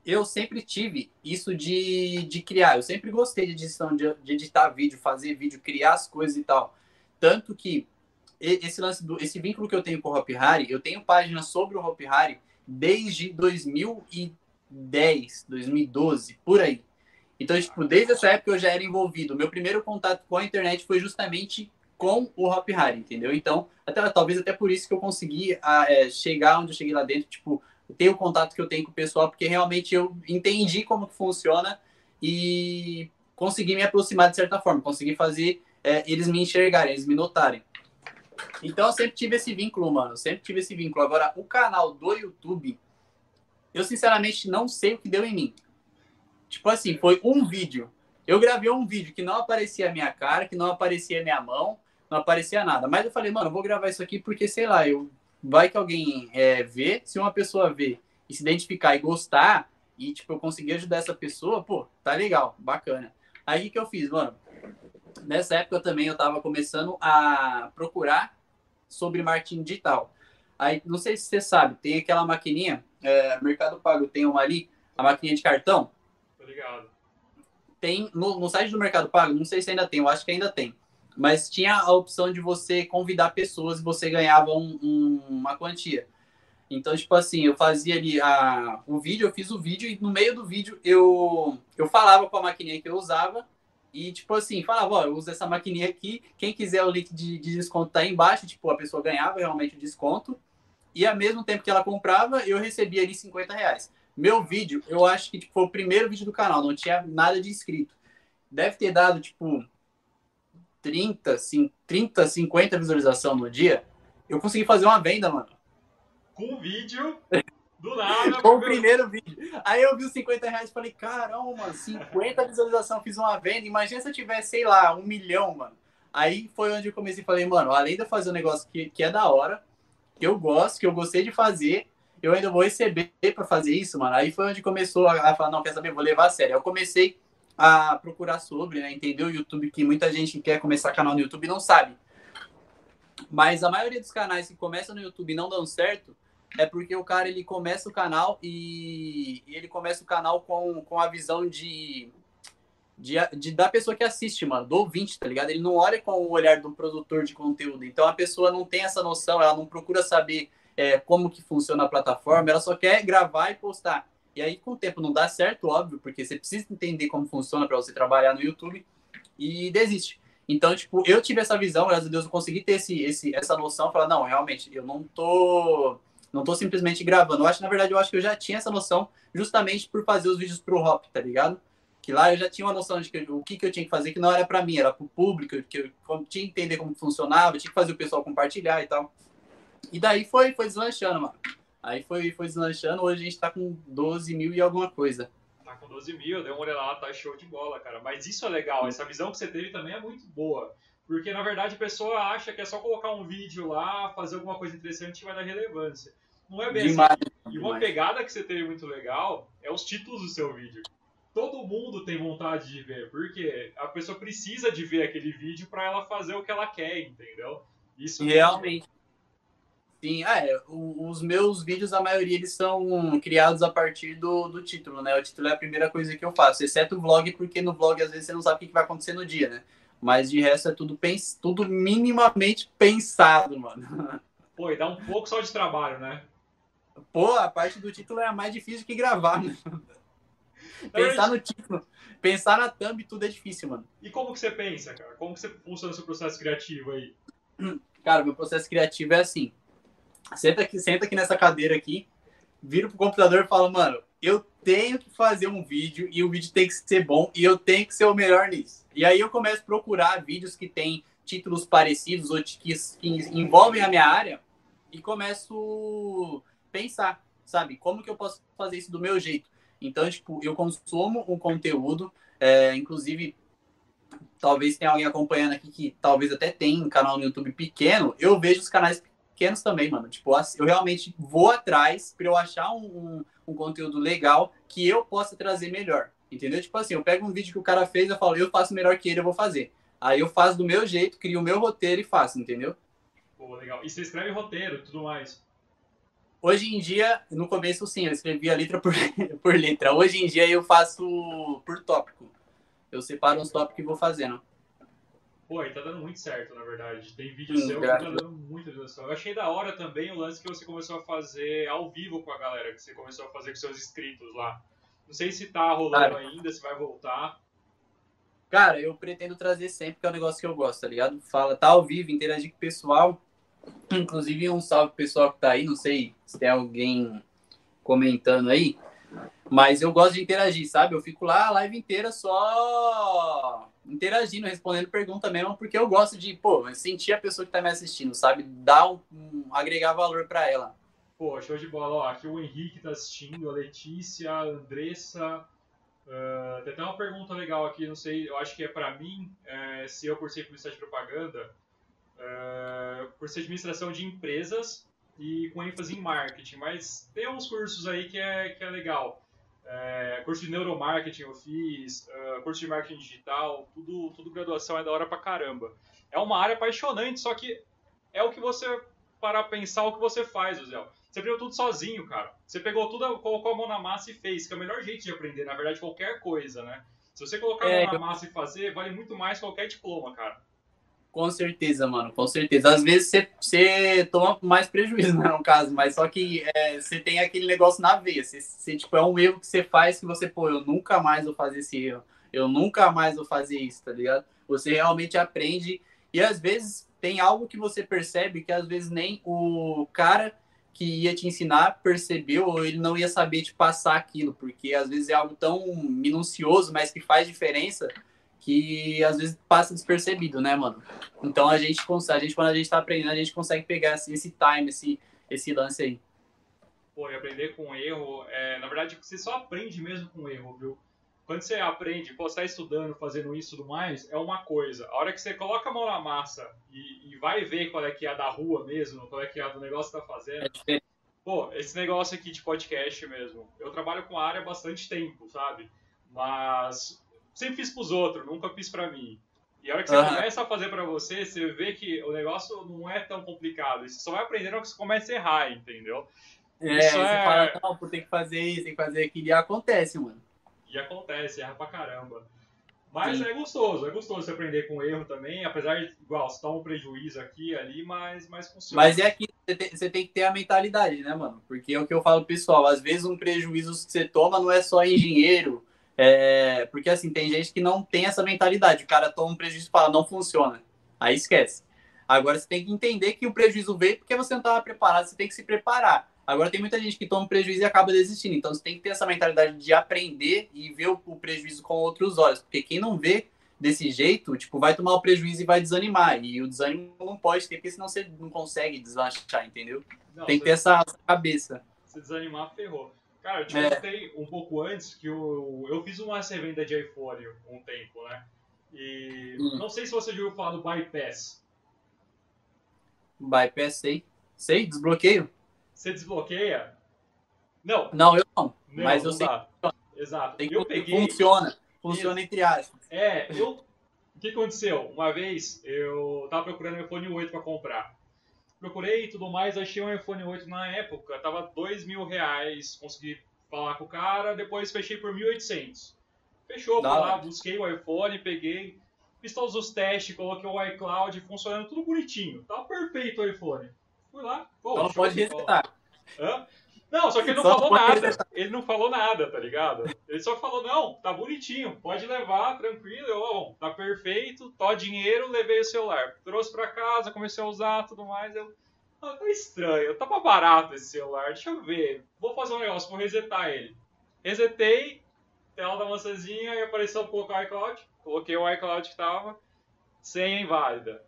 eu sempre tive isso de, de criar, eu sempre gostei de edição, de, de editar vídeo, fazer vídeo, criar as coisas e tal. Tanto que esse lance do esse vínculo que eu tenho com o Hop Hari, eu tenho página sobre o Hop Hari desde 2010, 2012, por aí. Então, tipo, desde essa época eu já era envolvido. Meu primeiro contato com a internet foi justamente com o Hop Hari, entendeu? Então, até, talvez até por isso que eu consegui ah, é, chegar onde eu cheguei lá dentro, tipo, ter o contato que eu tenho com o pessoal, porque realmente eu entendi como que funciona e consegui me aproximar de certa forma, consegui fazer é, eles me enxergarem, eles me notarem. Então eu sempre tive esse vínculo, mano. Sempre tive esse vínculo. Agora, o canal do YouTube, eu sinceramente não sei o que deu em mim. Tipo assim, foi um vídeo. Eu gravei um vídeo que não aparecia a minha cara, que não aparecia a minha mão, não aparecia nada. Mas eu falei, mano, eu vou gravar isso aqui porque, sei lá, eu vai que alguém é, vê. Se uma pessoa vê e se identificar e gostar, e tipo, eu conseguir ajudar essa pessoa, pô, tá legal, bacana. Aí o que, eu fiz, mano? Nessa época também eu tava começando a procurar sobre marketing digital. Aí, não sei se você sabe, tem aquela maquininha, é, Mercado Pago tem uma ali, a maquininha de cartão. Tô ligado. Tem no, no site do Mercado Pago, não sei se ainda tem, eu acho que ainda tem. Mas tinha a opção de você convidar pessoas e você ganhava um- um- uma quantia. Então, tipo assim, eu fazia ali a, o vídeo, eu fiz o vídeo e no meio do vídeo eu, eu falava com a maquininha que eu usava e, tipo assim, falava, ó, eu uso essa maquininha aqui, quem quiser o link de, de desconto tá aí embaixo, tipo, a pessoa ganhava realmente o desconto e ao mesmo tempo que ela comprava, eu recebia ali 50 reais. Meu vídeo, eu acho que tipo, foi o primeiro vídeo do canal, não tinha nada de inscrito. Deve ter dado, tipo, 30, sim, 30 50 visualização no dia. Eu consegui fazer uma venda, mano. Com vídeo, do nada. Com o primeiro vídeo. Aí eu vi os 50 reais e falei, caramba, mano, 50 visualização, fiz uma venda. Imagina se eu tivesse, sei lá, um milhão, mano. Aí foi onde eu comecei e falei, mano, além de eu fazer um negócio que, que é da hora, que eu gosto, que eu gostei de fazer, eu ainda vou receber pra fazer isso, mano. Aí foi onde começou a, a falar, não, quer saber, vou levar a sério. Aí eu comecei a procurar sobre, né, entender o YouTube, que muita gente quer começar canal no YouTube não sabe. Mas a maioria dos canais que começam no YouTube e não dão certo é porque o cara ele começa o canal e, e ele começa o canal com, com a visão de, de, de, da pessoa que assiste, mano, do ouvinte, tá ligado? Ele não olha com o olhar do produtor de conteúdo. Então a pessoa não tem essa noção, ela não procura saber é, como que funciona a plataforma, ela só quer gravar e postar. E aí, com o tempo, não dá certo, óbvio, porque você precisa entender como funciona para você trabalhar no YouTube e desiste. Então, tipo, eu tive essa visão, graças a Deus, eu consegui ter esse, esse, essa noção, falar, não, realmente, eu não tô não tô simplesmente gravando. Eu acho, na verdade, eu acho que eu já tinha essa noção justamente por fazer os vídeos pro Hop, tá ligado? Que lá eu já tinha uma noção de que, o que, que eu tinha que fazer, que não era para mim, era pro público, que eu tinha que entender como funcionava, tinha que fazer o pessoal compartilhar e tal. E daí foi, foi deslanchando, mano. Aí foi, foi deslanchando, hoje a gente tá com 12 mil e alguma coisa. Tá com 12 mil, deu uma olhada lá, tá show de bola, cara. Mas isso é legal, essa visão que você teve também é muito boa. Porque, na verdade, a pessoa acha que é só colocar um vídeo lá, fazer alguma coisa interessante e vai dar relevância. Não é bem demais, assim. E uma pegada que você teve muito legal é os títulos do seu vídeo. Todo mundo tem vontade de ver, porque a pessoa precisa de ver aquele vídeo para ela fazer o que ela quer, entendeu? Isso realmente. Sim, ah, é, os meus vídeos, a maioria, eles são criados a partir do, do título, né? O título é a primeira coisa que eu faço, exceto o vlog, porque no vlog às vezes você não sabe o que vai acontecer no dia, né? Mas de resto é tudo, pens tudo minimamente pensado, mano. Pô, e dá um pouco só de trabalho, né? Pô, a parte do título é a mais difícil que gravar, né? Pensar no título, pensar na thumb, tudo é difícil, mano. E como que você pensa, cara? Como que você funciona o seu processo criativo aí? Cara, meu processo criativo é assim senta aqui, senta aqui nessa cadeira aqui, vira pro computador e fala, mano, eu tenho que fazer um vídeo e o vídeo tem que ser bom e eu tenho que ser o melhor nisso. E aí eu começo a procurar vídeos que têm títulos parecidos ou que, que envolvem a minha área e começo a pensar, sabe, como que eu posso fazer isso do meu jeito. Então, tipo, eu consumo o conteúdo, é, inclusive talvez tenha alguém acompanhando aqui que talvez até tenha um canal no YouTube pequeno, eu vejo os canais pequenos também, mano. Tipo, eu realmente vou atrás para eu achar um, um, um, conteúdo legal que eu possa trazer melhor. Entendeu? Tipo assim, eu pego um vídeo que o cara fez, eu falo, eu faço melhor que ele, eu vou fazer. Aí eu faço do meu jeito, crio o meu roteiro e faço, entendeu? Pô, legal. E você escreve roteiro tudo mais? Hoje em dia, no começo sim, eu escrevia letra por, por letra. Hoje em dia eu faço por tópico. Eu separo os tópicos e vou fazendo. Pô, e tá dando muito certo, na verdade. Tem vídeo Sim, seu que tá dando muita visualização. Eu achei da hora também o lance que você começou a fazer ao vivo com a galera, que você começou a fazer com seus inscritos lá. Não sei se tá rolando cara, ainda, se vai voltar. Cara, eu pretendo trazer sempre, que é um negócio que eu gosto, tá ligado? Fala, tá ao vivo, interagir com o pessoal. Inclusive, um salve pro pessoal que tá aí, não sei se tem alguém comentando aí. Mas eu gosto de interagir, sabe? Eu fico lá a live inteira só interagindo, respondendo pergunta mesmo, porque eu gosto de, pô, sentir a pessoa que tá me assistindo, sabe? Dar um, um agregar valor para ela. Pô, show de bola. Ó, aqui o Henrique tá assistindo, a Letícia, a Andressa. Uh, tem até uma pergunta legal aqui, não sei, eu acho que é para mim, é, se eu, por ser publicidade de propaganda, uh, por ser administração de empresas e com ênfase em marketing, mas tem uns cursos aí que é, que é legal. É, curso de neuromarketing eu fiz, uh, curso de marketing digital, tudo, tudo graduação é da hora pra caramba. É uma área apaixonante, só que é o que você, para pensar o que você faz, Zé. Você aprendeu tudo sozinho, cara. Você pegou tudo, colocou a mão na massa e fez, que é o melhor jeito de aprender, na verdade, qualquer coisa, né? Se você colocar a mão é, na massa e fazer, vale muito mais qualquer diploma, cara. Com certeza, mano, com certeza. Às vezes você, você toma mais prejuízo, né, no caso, mas só que é, você tem aquele negócio na veia. Você, tipo, é um erro que você faz que você, pô, eu nunca mais vou fazer esse erro. Eu nunca mais vou fazer isso, tá ligado? Você realmente aprende e às vezes tem algo que você percebe que às vezes nem o cara que ia te ensinar percebeu ou ele não ia saber te passar aquilo, porque às vezes é algo tão minucioso, mas que faz diferença que às vezes passa despercebido, né, mano? Então a gente consegue, a gente quando a gente tá aprendendo, a gente consegue pegar esse, esse time, esse, esse lance aí. Pô, e aprender com erro, é, na verdade, você só aprende mesmo com erro, viu? Quando você aprende, pô, você tá estudando, fazendo isso e tudo mais, é uma coisa. A hora que você coloca a mão na massa e, e vai ver qual é que é a da rua mesmo, qual é que é a do negócio que tá fazendo. É pô, esse negócio aqui de podcast mesmo, eu trabalho com a área há bastante tempo, sabe? Mas sempre fiz pros outros, nunca fiz para mim. E a hora que você uhum. começa a fazer para você, você vê que o negócio não é tão complicado. Você só vai aprender na hora que você começa a errar, entendeu? É, isso você é... fala, não, pô, tem que fazer isso, tem que fazer aquilo, e acontece, mano. E acontece, erra pra caramba. Mas Sim. é gostoso, é gostoso você aprender com erro também, apesar de, igual, você toma um prejuízo aqui ali, mas, mas funciona. Mas é que você tem, você tem que ter a mentalidade, né, mano? Porque é o que eu falo pro pessoal, às vezes um prejuízo que você toma não é só em dinheiro, é, porque assim, tem gente que não tem essa mentalidade. O cara toma um prejuízo e fala, não funciona. Aí esquece. Agora você tem que entender que o prejuízo veio porque você não estava preparado, você tem que se preparar. Agora tem muita gente que toma prejuízo e acaba desistindo. Então você tem que ter essa mentalidade de aprender e ver o, o prejuízo com outros olhos. Porque quem não vê desse jeito, tipo, vai tomar o prejuízo e vai desanimar. E o desânimo não pode ter, porque senão você não consegue deslanchar, entendeu? Não, tem que ter essa, essa cabeça. Se desanimar, ferrou. Cara, eu te é. contei um pouco antes que eu, eu fiz uma revenda de iPhone um tempo, né? E hum. não sei se você já ouviu falar do Bypass. Bypass, sei. Sei, desbloqueio. Você desbloqueia? Não. Não, eu não. não mas eu sei. Exato. Tem eu peguei... Funciona. Funciona entre aspas. É, eu... O que aconteceu? Uma vez eu tava procurando um iPhone 8 para comprar procurei e tudo mais, achei um iPhone 8 na época, tava dois mil reais, consegui falar com o cara, depois fechei por 1.800. Fechou, fui lá, busquei o iPhone, peguei, fiz todos os testes, coloquei o iCloud, funcionando tudo bonitinho. Tava perfeito o iPhone. Fui lá, pô, Não pode resetar. Hã? Não, só que ele não só falou nada. Ele não falou nada, tá ligado? Ele só falou, não, tá bonitinho, pode levar, tranquilo. Eu, ó, tá perfeito, tó dinheiro, levei o celular. Trouxe pra casa, comecei a usar, tudo mais. Eu, ah, tá estranho, tá pra barato esse celular, deixa eu ver. Vou fazer um negócio, vou resetar ele. Resetei, tela da maçãzinha e apareceu um pouco o iCloud. Coloquei o iCloud que tava, senha inválida.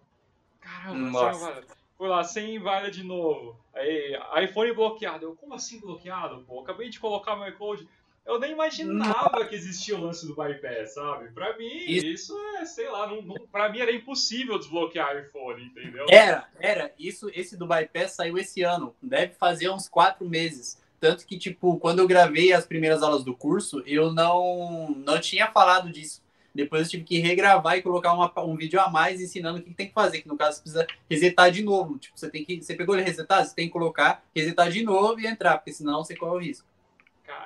Caramba, Nossa. senha inválida. Fui lá, sem inválida de novo. Aí, iPhone bloqueado. Eu, como assim bloqueado, pô? Acabei de colocar meu iCloud. Eu nem imaginava que existia o lance do bypass, sabe? Pra mim, isso é, sei lá, não, não, pra mim era impossível desbloquear iPhone, entendeu? Era, era. Isso, esse do bypass saiu esse ano. Deve fazer uns quatro meses. Tanto que, tipo, quando eu gravei as primeiras aulas do curso, eu não, não tinha falado disso. Depois eu tive que regravar e colocar uma, um vídeo a mais ensinando o que, tem que fazer. Que no caso você precisa resetar de novo. Tipo, você tem que. Você pegou ele resetar? Você tem que colocar, resetar de novo e entrar, porque senão você corre o risco.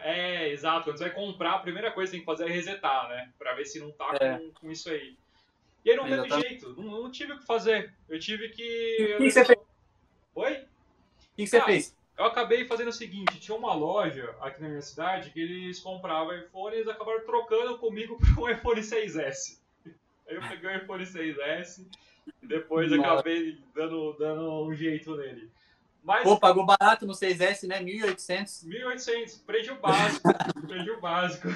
É, exato. Quando você vai comprar, a primeira coisa que tem que fazer é resetar, né? Pra ver se não tá é. com, com, isso aí. E aí não teve jeito. Não, não, tive o que fazer. Eu tive que. O que, que você fez? Oi? O que, que você ah, fez? Eu acabei fazendo o seguinte, tinha uma loja aqui na minha cidade que eles compravam iPhone e eles acabaram trocando comigo por um iPhone 6S. Aí eu peguei o iPhone 6S e depois Nossa. acabei dando, dando um jeito nele. Mas, Pô, pagou barato no 6S, né? 1.800. 1.800, preço básico. preço básico.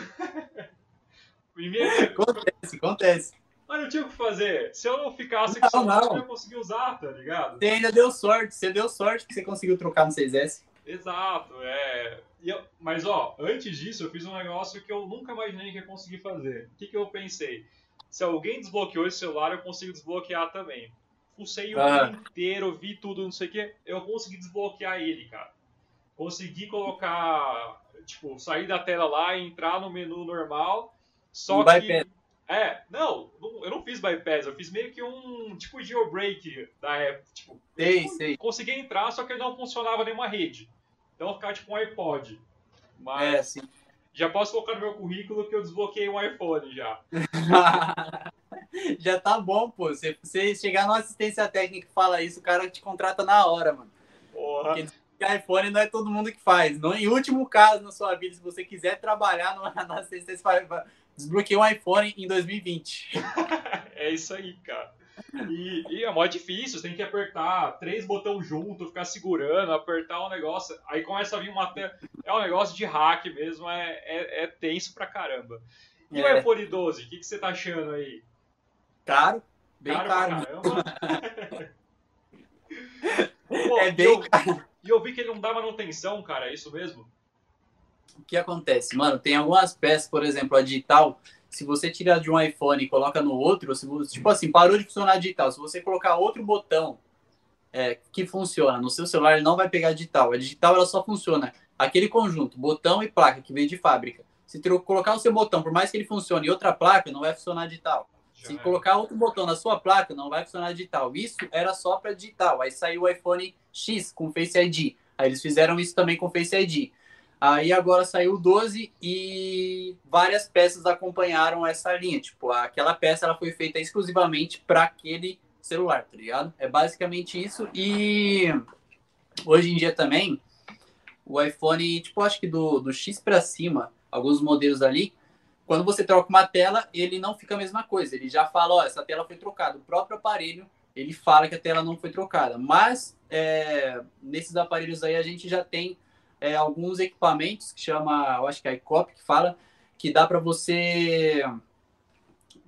minha... Acontece, acontece. Mas não tinha o que fazer. Se eu não ficasse com não, não. eu não ia conseguir usar, tá ligado? Você ainda deu sorte. Você deu sorte que você conseguiu trocar no 6S. Exato, é. Eu, mas ó, antes disso eu fiz um negócio que eu nunca imaginei que ia conseguir fazer. O que, que eu pensei? Se alguém desbloqueou esse celular, eu consigo desbloquear também. Fucei o ah. inteiro, vi tudo, não sei o que. Eu consegui desbloquear ele, cara. Consegui colocar, tipo, sair da tela lá e entrar no menu normal. Só não que. É, não, eu não fiz bypass, eu fiz meio que um tipo jailbreak da época. Tipo, sei, sei. consegui entrar, só que não funcionava nenhuma rede. Então eu ficava tipo um iPod. Mas é, sim. já posso colocar no meu currículo que eu desbloqueei um iPhone já. já tá bom, pô. Se você chegar na assistência técnica e fala isso, o cara te contrata na hora, mano. Porra. Porque iPhone não é todo mundo que faz. No, em último caso na sua vida, se você quiser trabalhar na assistência Desbloqueei um iPhone em 2020. é isso aí, cara. E, e, é mó difícil, você tem que apertar três botões junto, ficar segurando, apertar um negócio. Aí começa a vir uma. É um negócio de hack mesmo, é, é, é tenso pra caramba. E é. o iPhone 12, o que, que você tá achando aí? Caro, bem caro. caro. Pô, é bem eu, caro. E eu vi que ele não dá manutenção, cara, é isso mesmo? O que acontece? Mano, tem algumas peças, por exemplo, a digital, se você tirar de um iPhone e coloca no outro, se, tipo assim, parou de funcionar a digital, se você colocar outro botão é, que funciona no seu celular, ele não vai pegar a digital. A digital ela só funciona aquele conjunto, botão e placa, que vem de fábrica. Se colocar o seu botão, por mais que ele funcione em outra placa, não vai funcionar digital. Já Se é. colocar outro botão na sua placa, não vai funcionar digital. Isso era só para digital. Aí saiu o iPhone X com Face ID. Aí eles fizeram isso também com Face ID. Aí agora saiu o 12 e várias peças acompanharam essa linha. Tipo, aquela peça ela foi feita exclusivamente para aquele celular, tá ligado? É basicamente isso. E hoje em dia também, o iPhone, tipo, acho que do, do X para cima, alguns modelos ali, quando você troca uma tela, ele não fica a mesma coisa. Ele já fala, ó, essa tela foi trocada. O próprio aparelho, ele fala que a tela não foi trocada. Mas é, nesses aparelhos aí a gente já tem é, alguns equipamentos que chama, eu acho que é a iCop que fala que dá para você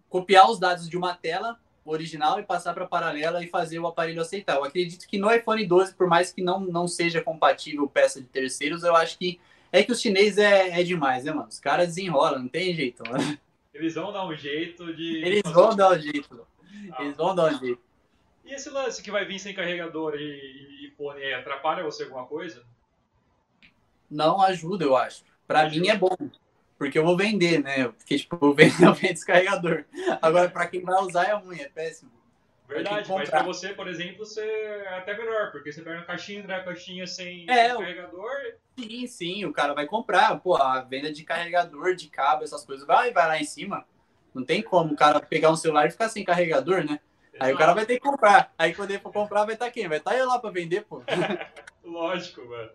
copiar os dados de uma tela original e passar para paralela e fazer o aparelho aceitar. Eu acredito que no iPhone 12, por mais que não, não seja compatível peça de terceiros, eu acho que é que os chineses é, é demais, né, mano? Os caras desenrolam, não tem jeito, mano. Eles vão dar um jeito de. Eles vão dar um jeito. Ah. Eles vão dar um jeito. E esse lance que vai vir sem carregador e, e fone atrapalha você alguma coisa? Não ajuda, eu acho. Para mim é bom. Porque eu vou vender, né? Porque, tipo, eu vendo, eu vendo descarregador. Agora, para quem vai usar é ruim, é péssimo. Verdade, mas para você, por exemplo, você é até melhor, porque você pega uma caixinha, entrega a caixinha sem, é, carregador. Sim, sim, o cara vai comprar. Pô, a venda de carregador, de cabo, essas coisas, vai, vai lá em cima. Não tem como o cara pegar um celular e ficar sem carregador, né? Exato. Aí o cara vai ter que comprar. Aí quando ele for comprar, vai estar tá quem? Vai estar tá eu lá para vender, pô. Lógico, mano.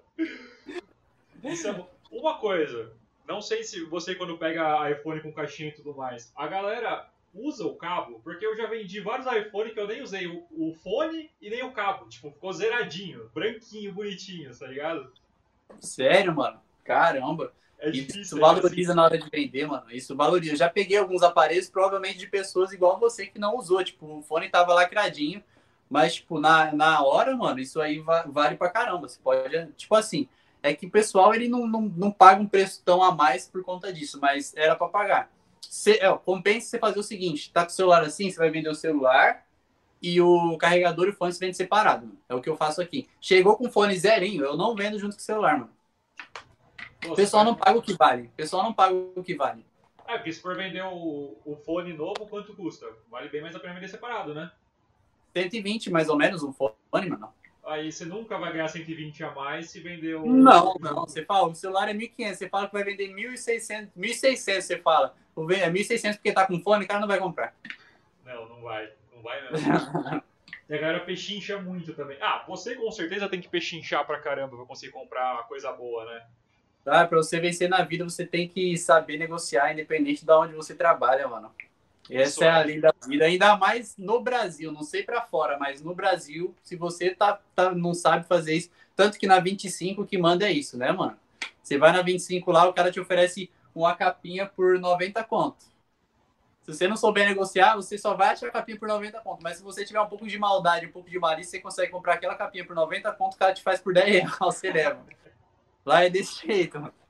Isso é uma coisa. Não sei se você, quando pega iPhone com caixinha e tudo mais, a galera usa o cabo, porque eu já vendi vários iPhones que eu nem usei o, o, fone e nem o cabo. Tipo, ficou zeradinho, branquinho, bonitinho, tá ligado? Sério, mano? Caramba. É difícil, isso valoriza na hora de vender, mano. Isso valoriza. Eu já peguei alguns aparelhos, provavelmente de pessoas igual você que não usou. Tipo, o fone tava lacradinho, mas, tipo, na, na hora, mano, isso aí va vale pra caramba. Você pode. Tipo assim, é que o pessoal ele não, não, não paga um preço tão a mais por conta disso, mas era para pagar. Cê, é, compensa você fazer o seguinte: tá com o celular assim, você vai vender o celular e o carregador e o fone você vende separado. Mano. É o que eu faço aqui. Chegou com fone zerinho, eu não vendo junto com o celular, mano. Nossa, o pessoal não paga o que vale. O pessoal não paga o que vale. É, porque se for vender o, o fone novo, quanto custa? Vale bem mais a pena vender separado, né? 120 mais ou menos um fone, mano. Aí você nunca vai ganhar 120 a mais se vender o. Não, não. Você fala, o celular é 1.500, você fala que vai vender 1.600, 1.600, você fala. É 1.600 porque tá com fone, o cara não vai comprar. Não, não vai. Não vai mesmo. e a galera pechincha muito também. Ah, você com certeza tem que pechinchar pra caramba pra conseguir comprar uma coisa boa, né? Ah, pra você vencer na vida, você tem que saber negociar, independente de onde você trabalha, mano. Essa é a lei da vida, ainda mais no Brasil, não sei para fora, mas no Brasil, se você tá, tá, não sabe fazer isso, tanto que na 25 que manda é isso, né, mano? Você vai na 25 lá, o cara te oferece uma capinha por 90 conto. Se você não souber negociar, você só vai achar a capinha por 90 conto. Mas se você tiver um pouco de maldade, um pouco de malícia, você consegue comprar aquela capinha por 90 conto, o cara te faz por 10 reais, você leva. Lá é desse jeito, mano.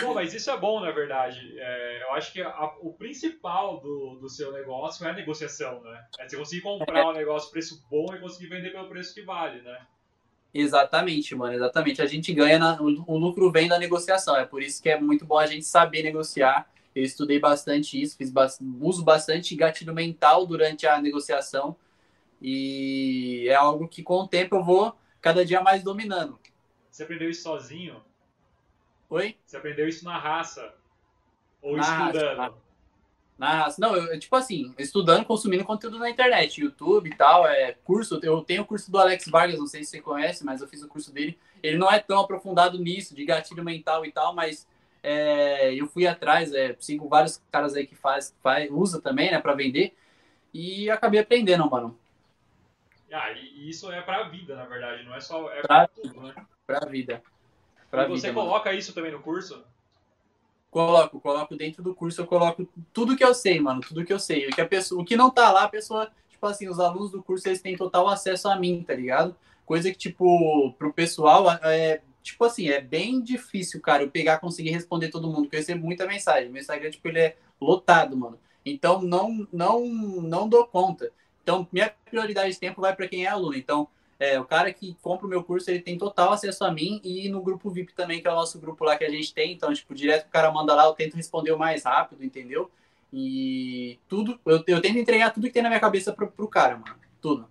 Bom, mas isso é bom, na verdade. É, eu acho que a, o principal do, do seu negócio é a negociação, né? É você conseguir comprar um negócio preço bom e conseguir vender pelo preço que vale, né? Exatamente, mano, exatamente. A gente ganha, na, o, lucro vem da negociação. É por isso que é muito bom a gente saber negociar. Eu estudei bastante isso, fiz ba uso bastante gatilho mental durante a negociação. E é algo que com o tempo eu vou cada dia mais dominando. Você aprendeu isso sozinho? Oi? Você aprendeu isso na raça? Ou na estudando? Raça, na, raça. Não, eu, tipo assim, estudando, consumindo conteúdo na internet, YouTube e tal, é curso. Eu tenho o curso do Alex Vargas, não sei se você conhece, mas eu fiz o curso dele. Ele não é tão aprofundado nisso, de gatilho mental e tal, mas é, eu fui atrás, é, sigo vários caras aí que faz, faz, usa também, né, para vender, e acabei aprendendo, mano. Ah, e isso é pra vida, na verdade, não é só é pra, pra tudo, né? Pra vida. Pra e você vida, coloca mano. isso também no curso? Coloco, coloco dentro do curso, eu coloco tudo que eu sei, mano, tudo que eu sei. O que, a pessoa, o que não tá lá, a pessoa, tipo assim, os alunos do curso, eles têm total acesso a mim, tá ligado? Coisa que, tipo, pro pessoal, é, tipo assim, é bem difícil, cara, eu pegar, conseguir responder todo mundo, porque eu recebo muita mensagem. Meu Instagram, tipo, ele é lotado, mano. Então, não, não, não dou conta. Então, minha prioridade de tempo vai para quem é aluno. Então, é, o cara que compra o meu curso, ele tem total acesso a mim e no grupo VIP também, que é o nosso grupo lá que a gente tem. Então, tipo, direto o cara manda lá, eu tento responder o mais rápido, entendeu? E tudo, eu, eu tento entregar tudo que tem na minha cabeça pro, pro cara, mano. Tudo.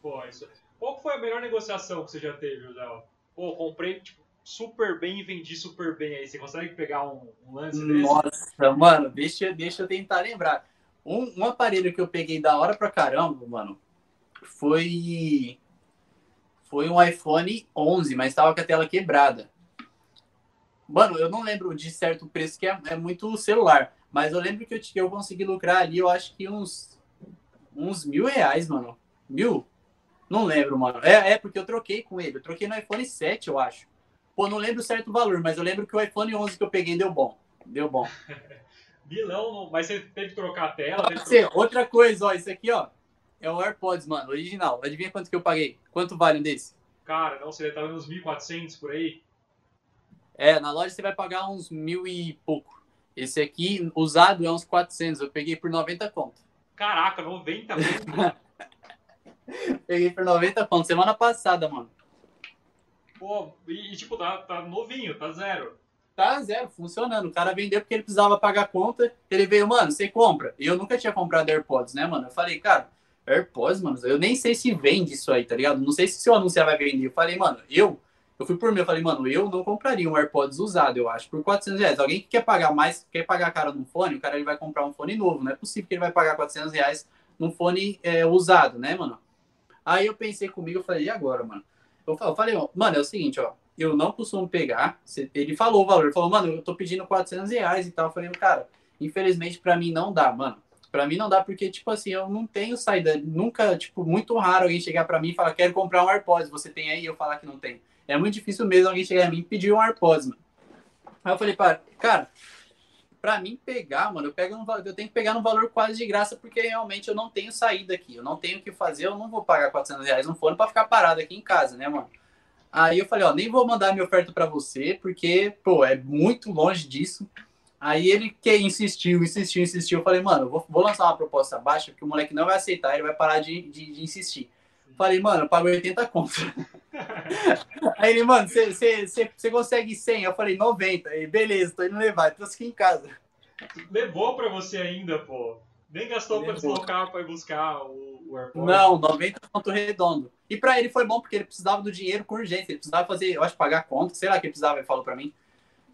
Pô, isso. Qual foi a melhor negociação que você já teve, Léo? Pô, comprei, tipo, super bem e vendi super bem aí. Você consegue pegar um, um lance desse? Nossa, mano, deixa, deixa eu tentar lembrar. Um, um aparelho que eu peguei da hora pra caramba, mano, foi. Foi um iPhone 11, mas tava com a tela quebrada. Mano, eu não lembro de certo preço, que é, é muito celular. Mas eu lembro que eu, que eu consegui lucrar ali, eu acho que uns, uns mil reais, mano. Mil? Não lembro, mano. É, é porque eu troquei com ele. Eu troquei no iPhone 7, eu acho. Pô, não lembro certo valor, mas eu lembro que o iPhone 11 que eu peguei deu bom. Deu bom. Milão, mas você teve que trocar a tela? Pode ser. Outra coisa, ó, isso aqui, ó, é o AirPods, mano, original. Adivinha quanto que eu paguei? Quanto vale um desse? Cara, não sei, tava uns 1.400 por aí. É, na loja você vai pagar uns mil e pouco. Esse aqui, usado, é uns 400. Eu peguei por 90 conto. Caraca, 90 conto? peguei por 90 conto, semana passada, mano. Pô, e, e tipo, tá, tá novinho, tá zero. Tá zero, funcionando. O cara vendeu porque ele precisava pagar a conta. Ele veio, mano, você compra. E eu nunca tinha comprado AirPods, né, mano? Eu falei, cara, AirPods, mano, eu nem sei se vende isso aí, tá ligado? Não sei se se eu anunciar vai vender. Eu falei, mano, eu, eu fui por mim, eu falei, mano, eu não compraria um AirPods usado, eu acho, por 400 reais. Alguém que quer pagar mais, quer pagar cara num fone, o cara ele vai comprar um fone novo. Não é possível que ele vai pagar 400 reais num fone é, usado, né, mano? Aí eu pensei comigo, eu falei, e agora, mano? Eu falei, mano, é o seguinte, ó, eu não costumo pegar. Ele falou o valor, falou, mano, eu tô pedindo 400 reais e tal. Eu falei, cara, infelizmente para mim não dá, mano. Para mim não dá porque, tipo assim, eu não tenho saída. Nunca, tipo, muito raro alguém chegar para mim e falar, quero comprar um AirPods, você tem aí? Eu falar que não tem. É muito difícil mesmo alguém chegar a mim e pedir um AirPods, mano. Aí eu falei, para, cara, para mim pegar, mano, eu, pego um, eu tenho que pegar no valor quase de graça, porque realmente eu não tenho saída aqui. Eu não tenho o que fazer, eu não vou pagar 400 reais no fone para ficar parado aqui em casa, né, mano? Aí eu falei, ó, nem vou mandar minha oferta para você, porque, pô, é muito longe disso. Aí ele que insistiu, insistiu, insistiu. Eu falei, mano, vou, vou lançar uma proposta baixa, porque o moleque não vai aceitar, ele vai parar de, de, de insistir. Falei, mano, eu pago 80 conto. Aí ele, mano, você consegue 100? Eu falei, 90. Aí, beleza, tô indo levar. Trouxe aqui em casa. Levou pra você ainda, pô. Nem gastou Levou. pra deslocar pra ir buscar o, o AirPod. Não, 90 ponto redondo. E pra ele foi bom, porque ele precisava do dinheiro com urgência. Ele precisava fazer, eu acho, pagar conta. Sei lá que ele precisava, ele falou pra mim.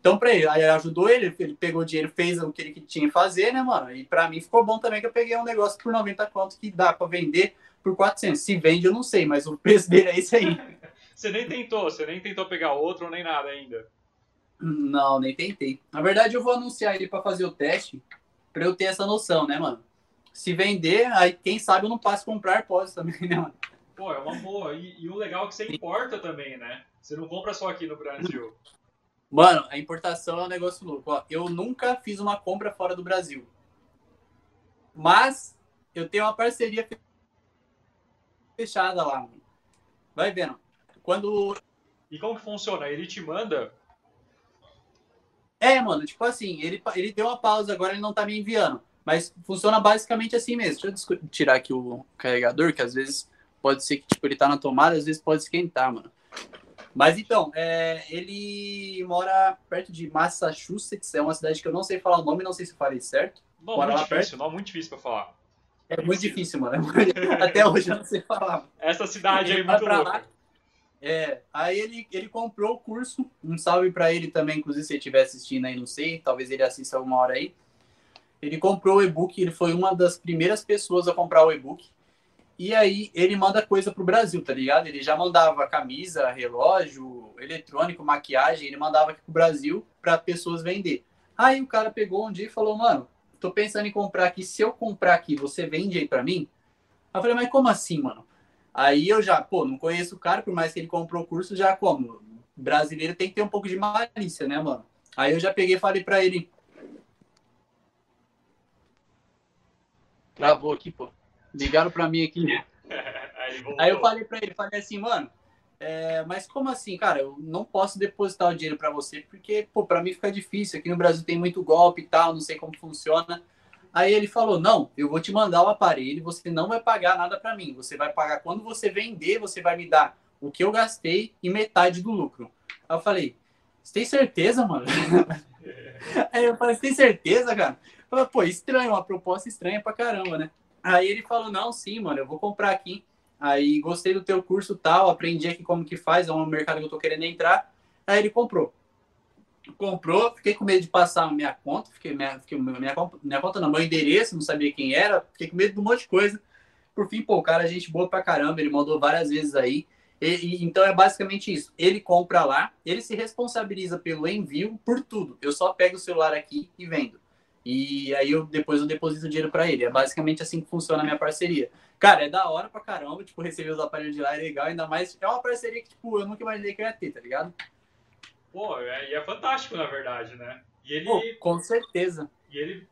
Então, pra ele, aí ajudou ele, ele pegou o dinheiro, fez o que ele tinha que fazer, né, mano? E pra mim ficou bom também que eu peguei um negócio por 90 conto que dá pra vender por 400. Se vende, eu não sei, mas o preço dele é esse aí. você nem tentou, você nem tentou pegar outro nem nada ainda. Não, nem tentei. Na verdade, eu vou anunciar ele para fazer o teste, para eu ter essa noção, né, mano? Se vender, aí quem sabe eu não passo a comprar AirPods também, né, mano? Pô, é uma boa. E, e o legal é que você importa também, né? Você não compra só aqui no Brasil. Mano, a importação é um negócio louco. Ó, eu nunca fiz uma compra fora do Brasil. Mas eu tenho uma parceria fechada lá, mano. Vai vendo. Quando. E como que funciona? Ele te manda? É, mano, tipo assim, ele, ele deu uma pausa, agora ele não tá me enviando. Mas funciona basicamente assim mesmo. Deixa eu tirar aqui o carregador, que às vezes pode ser que tipo, ele tá na tomada, às vezes pode esquentar, mano. Mas então, é, ele mora perto de Massachusetts, é uma cidade que eu não sei falar o nome, não sei se falei certo. Não, mora muito difícil, não, muito difícil pra falar. É muito difícil, mano. Até hoje eu não sei falar. Essa cidade aí é muito louca. Lá, é, aí ele, ele comprou o curso, um salve para ele também, inclusive se ele estiver assistindo aí, não sei, talvez ele assista alguma hora aí. Ele comprou o e-book, ele foi uma das primeiras pessoas a comprar o e-book. E aí ele manda coisa pro Brasil, tá ligado? Ele já mandava camisa, relógio, eletrônico, maquiagem, ele mandava aqui pro Brasil para pessoas vender. Aí o cara pegou um dia e falou, mano, tô pensando em comprar aqui, se eu comprar aqui, você vende aí para mim? Aí eu falei, mas como assim, mano? Aí eu já, pô, não conheço o cara, por mais que ele comprou o curso, já como? Brasileiro tem que ter um pouco de malícia, né, mano? Aí eu já peguei e falei pra ele. Travou aqui, pô. Ligaram pra mim aqui. Aí, Aí eu falei pra ele, falei assim, mano, é, mas como assim, cara? Eu não posso depositar o dinheiro para você, porque, pô, pra mim fica difícil. Aqui no Brasil tem muito golpe e tal, não sei como funciona. Aí ele falou: Não, eu vou te mandar o aparelho, você não vai pagar nada para mim. Você vai pagar quando você vender, você vai me dar o que eu gastei e metade do lucro. Aí eu falei: Você tem certeza, mano? Aí eu falei: Você tem certeza, cara? falei, pô, estranho, uma proposta estranha pra caramba, né? Aí ele falou, não, sim, mano, eu vou comprar aqui. Aí gostei do teu curso tal, aprendi aqui como que faz, é um mercado que eu tô querendo entrar. Aí ele comprou. Comprou, fiquei com medo de passar minha conta, fiquei minha, fiquei, minha, minha conta não, meu endereço, não sabia quem era, fiquei com medo de um monte de coisa. Por fim, pô, o cara, gente boa pra caramba, ele mandou várias vezes aí. E, e, então é basicamente isso. Ele compra lá, ele se responsabiliza pelo envio por tudo. Eu só pego o celular aqui e vendo. E aí eu depois eu deposito o dinheiro para ele. É basicamente assim que funciona a minha parceria. Cara, é da hora pra caramba, tipo, receber os aparelhos de lá é legal, ainda mais é uma parceria que, tipo, eu nunca imaginei que eu ia ter, tá ligado? Pô, é, e é fantástico, na verdade, né? E ele. Pô, com certeza. E ele,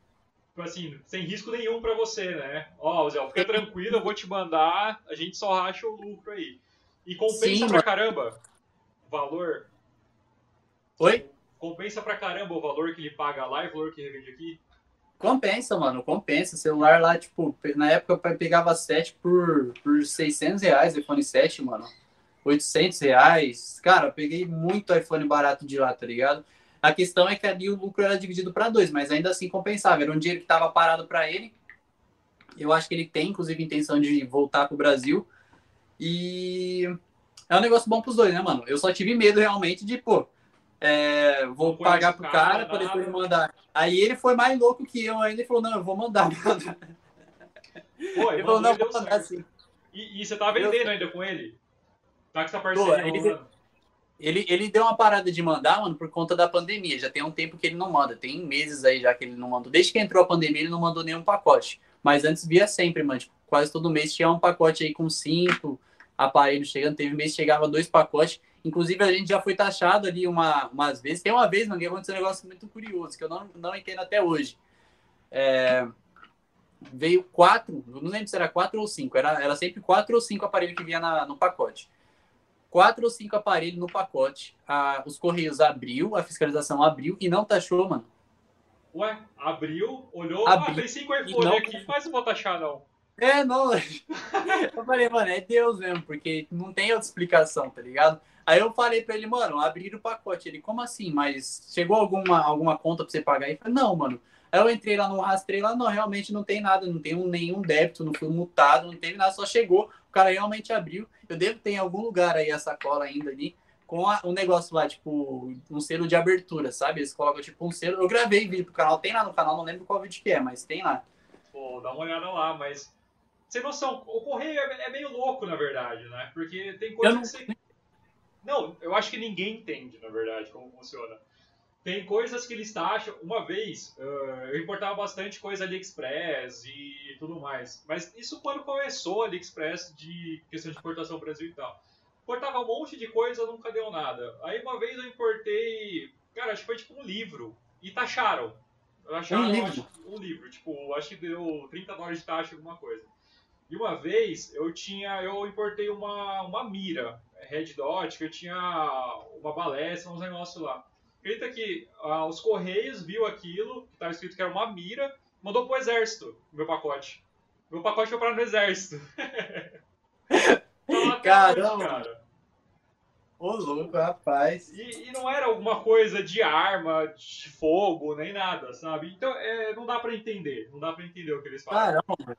tipo assim, sem risco nenhum para você, né? Ó, oh, Zé, fica tranquilo, eu vou te mandar, a gente só racha o lucro aí. E compensa Sim, pra caramba o valor. Oi? Compensa pra caramba o valor que ele paga lá e o valor que revende aqui? Compensa, mano, compensa. Celular lá, tipo, na época eu pegava 7 por, por 600 reais, iPhone 7, mano. 800 reais. Cara, peguei muito iPhone barato de lá, tá ligado? A questão é que ali o lucro era dividido para dois, mas ainda assim compensava. Era um dinheiro que estava parado para ele. Eu acho que ele tem, inclusive, intenção de voltar pro Brasil. E é um negócio bom pros dois, né, mano? Eu só tive medo realmente de, pô, é, vou pagar pro cara, para depois mandar. Aí ele foi mais louco que eu ainda e falou, não, eu vou mandar. Pô, ele falou, não, vou mandar assim. E, e, você tá vendendo eu... ainda com ele? Tá essa parceria ele, ele, ele deu uma parada de mandar, mano, por conta da pandemia. Já tem um tempo que ele não manda. Tem meses aí já que ele não mandou. Desde que entrou a pandemia, ele não mandou nenhum pacote. Mas antes via sempre, mano. Tipo, quase todo mês tinha um pacote aí com cinco aparelhos chegando. Teve mês que chegava dois pacotes. Inclusive, a gente já foi taxado ali uma, umas vezes. Tem uma vez, mano, que aconteceu um negócio muito curioso, que eu não, não entendo até hoje. É, veio quatro, não lembro se era quatro ou cinco, era, era sempre quatro ou cinco aparelhos que vinha na, no pacote quatro ou cinco aparelhos no pacote. A, os Correios abriu, a fiscalização abriu e não taxou, mano. Ué, abriu, olhou, abriu, ah, tem cinco iPhone não... aqui, mas não vou taxar, não. É, não. eu falei, mano, é Deus mesmo, porque não tem outra explicação, tá ligado? Aí eu falei pra ele, mano, abrir o pacote. Ele, como assim? Mas chegou alguma, alguma conta pra você pagar? Ele falou, não, mano. Aí eu entrei lá no rastreio, lá, não, realmente não tem nada, não tem um, nenhum débito, não fui multado, não teve nada, só chegou o cara realmente abriu. Eu devo ter em algum lugar aí a sacola ainda ali, com a, um negócio lá, tipo, um selo de abertura, sabe? Eles colocam tipo um selo. Eu gravei vídeo pro canal, tem lá no canal, não lembro qual vídeo que é, mas tem lá. Pô, dá uma olhada lá, mas. Sem noção, o correio é, é meio louco, na verdade, né? Porque tem coisa não... que você. Não, eu acho que ninguém entende, na verdade, como funciona. Tem coisas que eles taxam. Uma vez, eu importava bastante coisa AliExpress e tudo mais. Mas isso quando começou AliExpress de questão de importação Brasil e tal. Importava um monte de coisa, nunca deu nada. Aí uma vez eu importei. Cara, acho que foi tipo um livro. E taxaram. Acharam, um livro? Acho, um livro. Tipo, acho que deu 30 dólares de taxa, alguma coisa. E uma vez eu tinha. Eu importei uma, uma mira, Red Dot, que eu tinha uma balestra, uns negócios lá. Acredita que ah, os Correios viu aquilo, que estava escrito que era uma mira, mandou pro exército meu pacote. Meu pacote foi para no exército. Caramba! cara. Ô, louco, rapaz. E, e, não era alguma coisa de arma, de fogo, nem nada, sabe? Então, é, não dá pra entender. Não dá pra entender o que eles falam. Caramba.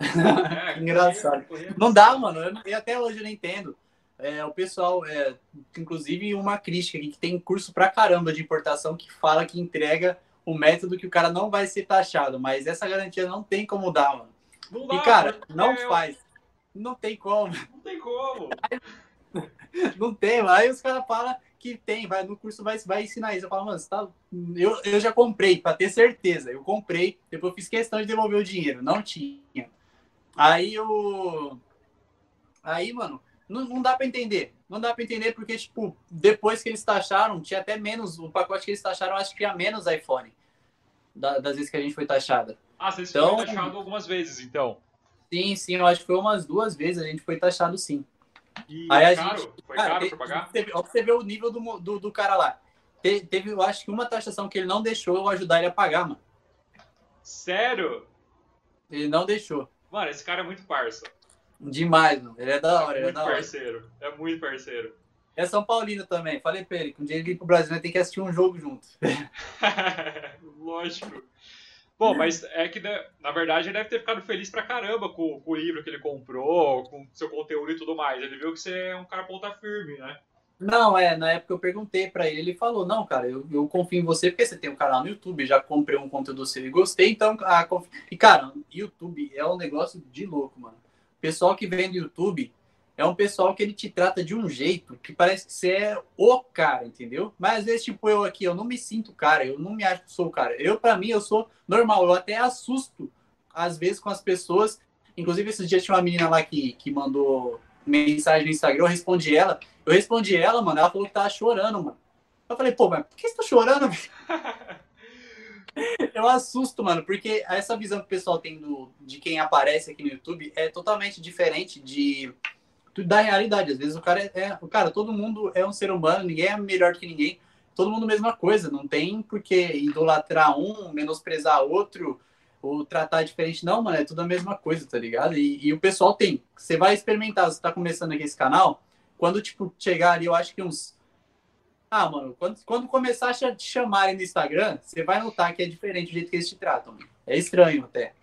É, Engraçado. Não dá, mano. Eu, eu, até hoje eu não entendo é, o pessoal, é, inclusive uma crítica aqui, que tem curso pra caramba de importação que fala que entrega o método que o cara não vai ser taxado, mas essa garantia não tem como dar, mano. Não dá, e, cara, não é, faz. Não tem como. Não tem como. não tem, aí os caras falam que tem, vai no curso vai, vai ensinar isso. Eu falo, mano, tá... eu, eu já comprei, para ter certeza. Eu comprei, depois eu fiz questão de devolver o dinheiro. Não tinha. Aí o. Aí, mano, não, não dá para entender. Não dá para entender porque, tipo, depois que eles taxaram, tinha até menos. O pacote que eles taxaram, acho que tinha menos iPhone. Da, das vezes que a gente foi taxada. Ah, vocês então, foram taxados algumas vezes, então? Sim, sim, eu acho que foi umas duas vezes a gente foi taxado sim. E Aí a caro? Gente, foi cara, caro para pagar? Teve, você vê o nível do, do, do cara lá. Te, teve, eu acho que uma taxação que ele não deixou eu ajudar ele a pagar, mano. Sério? Ele não deixou. Mano, esse cara é muito parça. Demais, mano. Ele é da hora, é ele é da hora. parceiro. É muito parceiro. É São Paulino também. Falei pra ele que um dia ele vir pro Brasil, ter que assistir um jogo junto. Lógico. Bom, mas é que, né, na verdade, ele deve ter ficado feliz pra caramba com, com o livro que ele comprou, com seu conteúdo e tudo mais. Ele viu que você é um cara ponta firme, né? Não, é, na época eu perguntei para ele, ele falou, não, cara, eu, eu confio em você porque você tem um canal no YouTube, já comprei um conteúdo seu e gostei, então, ah, conf... e cara, YouTube é um negócio de louco, mano. O pessoal que vem do YouTube é um pessoal que ele te trata de um jeito que parece que você é o cara, entendeu? Mas às vezes, tipo, eu aqui, eu não me sinto cara, eu não me acho que sou o cara. Eu, para mim, eu sou normal, eu até assusto, às vezes, com as pessoas. Inclusive, esses dias tinha uma menina lá que, que mandou mensagem no Instagram, eu respondi ela. Eu respondi ela, mano, ela falou que tava chorando, mano. Eu falei, pô, mas por que você tá chorando? eu assusto, mano, porque essa visão que o pessoal tem do, de quem aparece aqui no YouTube é totalmente diferente de da realidade. Às vezes o cara é, é, o cara, todo mundo é um ser humano, ninguém é melhor que ninguém, todo mundo mesma coisa, não tem por que idolatrar um, menosprezar outro ou tratar diferente, não, mano, é tudo a mesma coisa, tá ligado? E, e o pessoal tem. Você vai experimentar, você tá começando aqui esse canal, quando tipo chegar ali, eu acho que uns ah, mano, quando, quando começar a te chamarem no Instagram, você vai notar que é diferente o jeito que eles te tratam. É estranho até.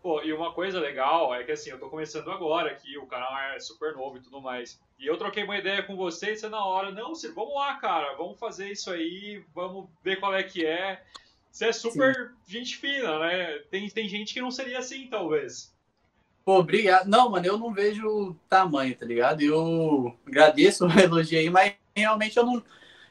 Pô, e uma coisa legal é que assim, eu tô começando agora aqui, o canal é super novo e tudo mais. E eu troquei uma ideia com você e você na hora, não, Ciro, vamos lá, cara, vamos fazer isso aí, vamos ver qual é que é. Você é super Sim. gente fina, né? Tem, tem gente que não seria assim, talvez. Pô, obrigado. Não, mano, eu não vejo tamanho, tá ligado? Eu agradeço o elogio aí, mas realmente eu não.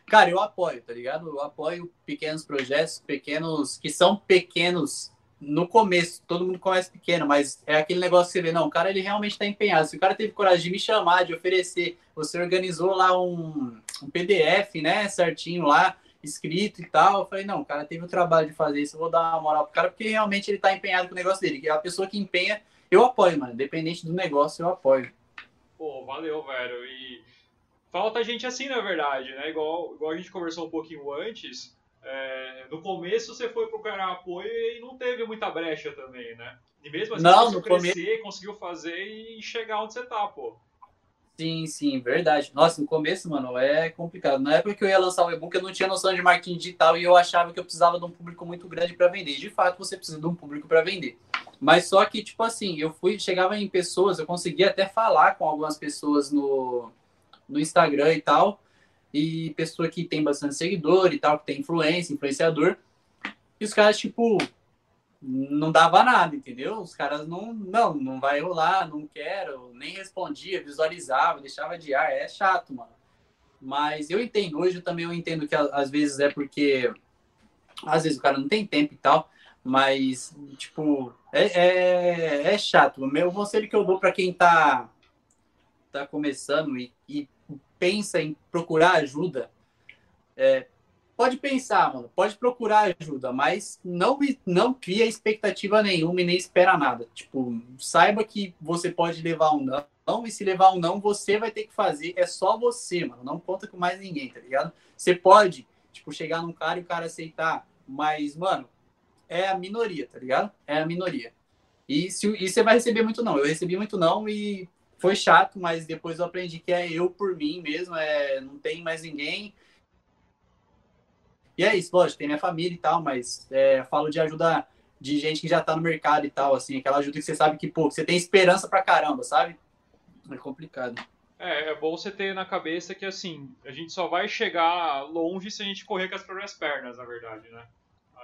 Cara, eu apoio, tá ligado? Eu apoio pequenos projetos, pequenos. que são pequenos no começo, todo mundo começa pequeno, mas é aquele negócio que você vê, não, o cara ele realmente está empenhado. Se o cara teve coragem de me chamar, de oferecer, você organizou lá um, um PDF, né, certinho lá, escrito e tal, eu falei, não, o cara teve o trabalho de fazer isso, eu vou dar uma moral pro cara, porque realmente ele está empenhado com o negócio dele. Que é a pessoa que empenha, eu apoio, mano. Independente do negócio, eu apoio. Pô, valeu, velho. E falta gente assim, na verdade, né? Igual, igual a gente conversou um pouquinho antes é, no começo você foi procurar apoio e não teve muita brecha também, né? E mesmo assim não, você conseguiu crescer, come... conseguiu fazer e chegar onde você tá, pô. Sim, sim, verdade. Nossa, no começo, mano, é complicado. Na época que eu ia lançar o e-book, eu não tinha noção de marketing digital e eu achava que eu precisava de um público muito grande para vender. De fato, você precisa de um público para vender. Mas só que, tipo assim, eu fui, chegava em pessoas, eu conseguia até falar com algumas pessoas no, no Instagram e tal, e pessoa que tem bastante seguidor e tal, que tem influência, influenciador. E os caras, tipo, não dava nada, entendeu? Os caras não, não, não vai rolar, não quero, nem respondia, visualizava, deixava de ar, é chato, mano. Mas eu entendo, hoje também eu entendo que às vezes é porque às vezes o cara não tem tempo e tal, mas tipo, é, é, é chato. O meu conselho que eu dou para quem tá tá começando e, e pensa em procurar ajuda, é, pode pensar, mano, pode procurar ajuda, mas não, não cria expectativa nenhuma e nem espera nada. Tipo, saiba que você pode levar um não, e se levar um não, você vai ter que fazer. É só você, mano. Não conta com mais ninguém, tá ligado? Você pode, tipo, chegar num cara e o cara aceitar, mas, mano, é a minoria, tá ligado? É a minoria. E, se, e você vai receber muito não. Eu recebi muito não e foi chato, mas depois eu aprendi que é eu por mim mesmo, é, não tem mais ninguém. E é isso, lógico, tem minha família e tal, mas é, falo de ajuda de gente que já tá no mercado e tal, assim, aquela ajuda que você sabe que, pô, você tem esperança pra caramba, sabe? É complicado. É, é bom você ter na cabeça que, assim, a gente só vai chegar longe se a gente correr com as próprias pernas, na verdade, né?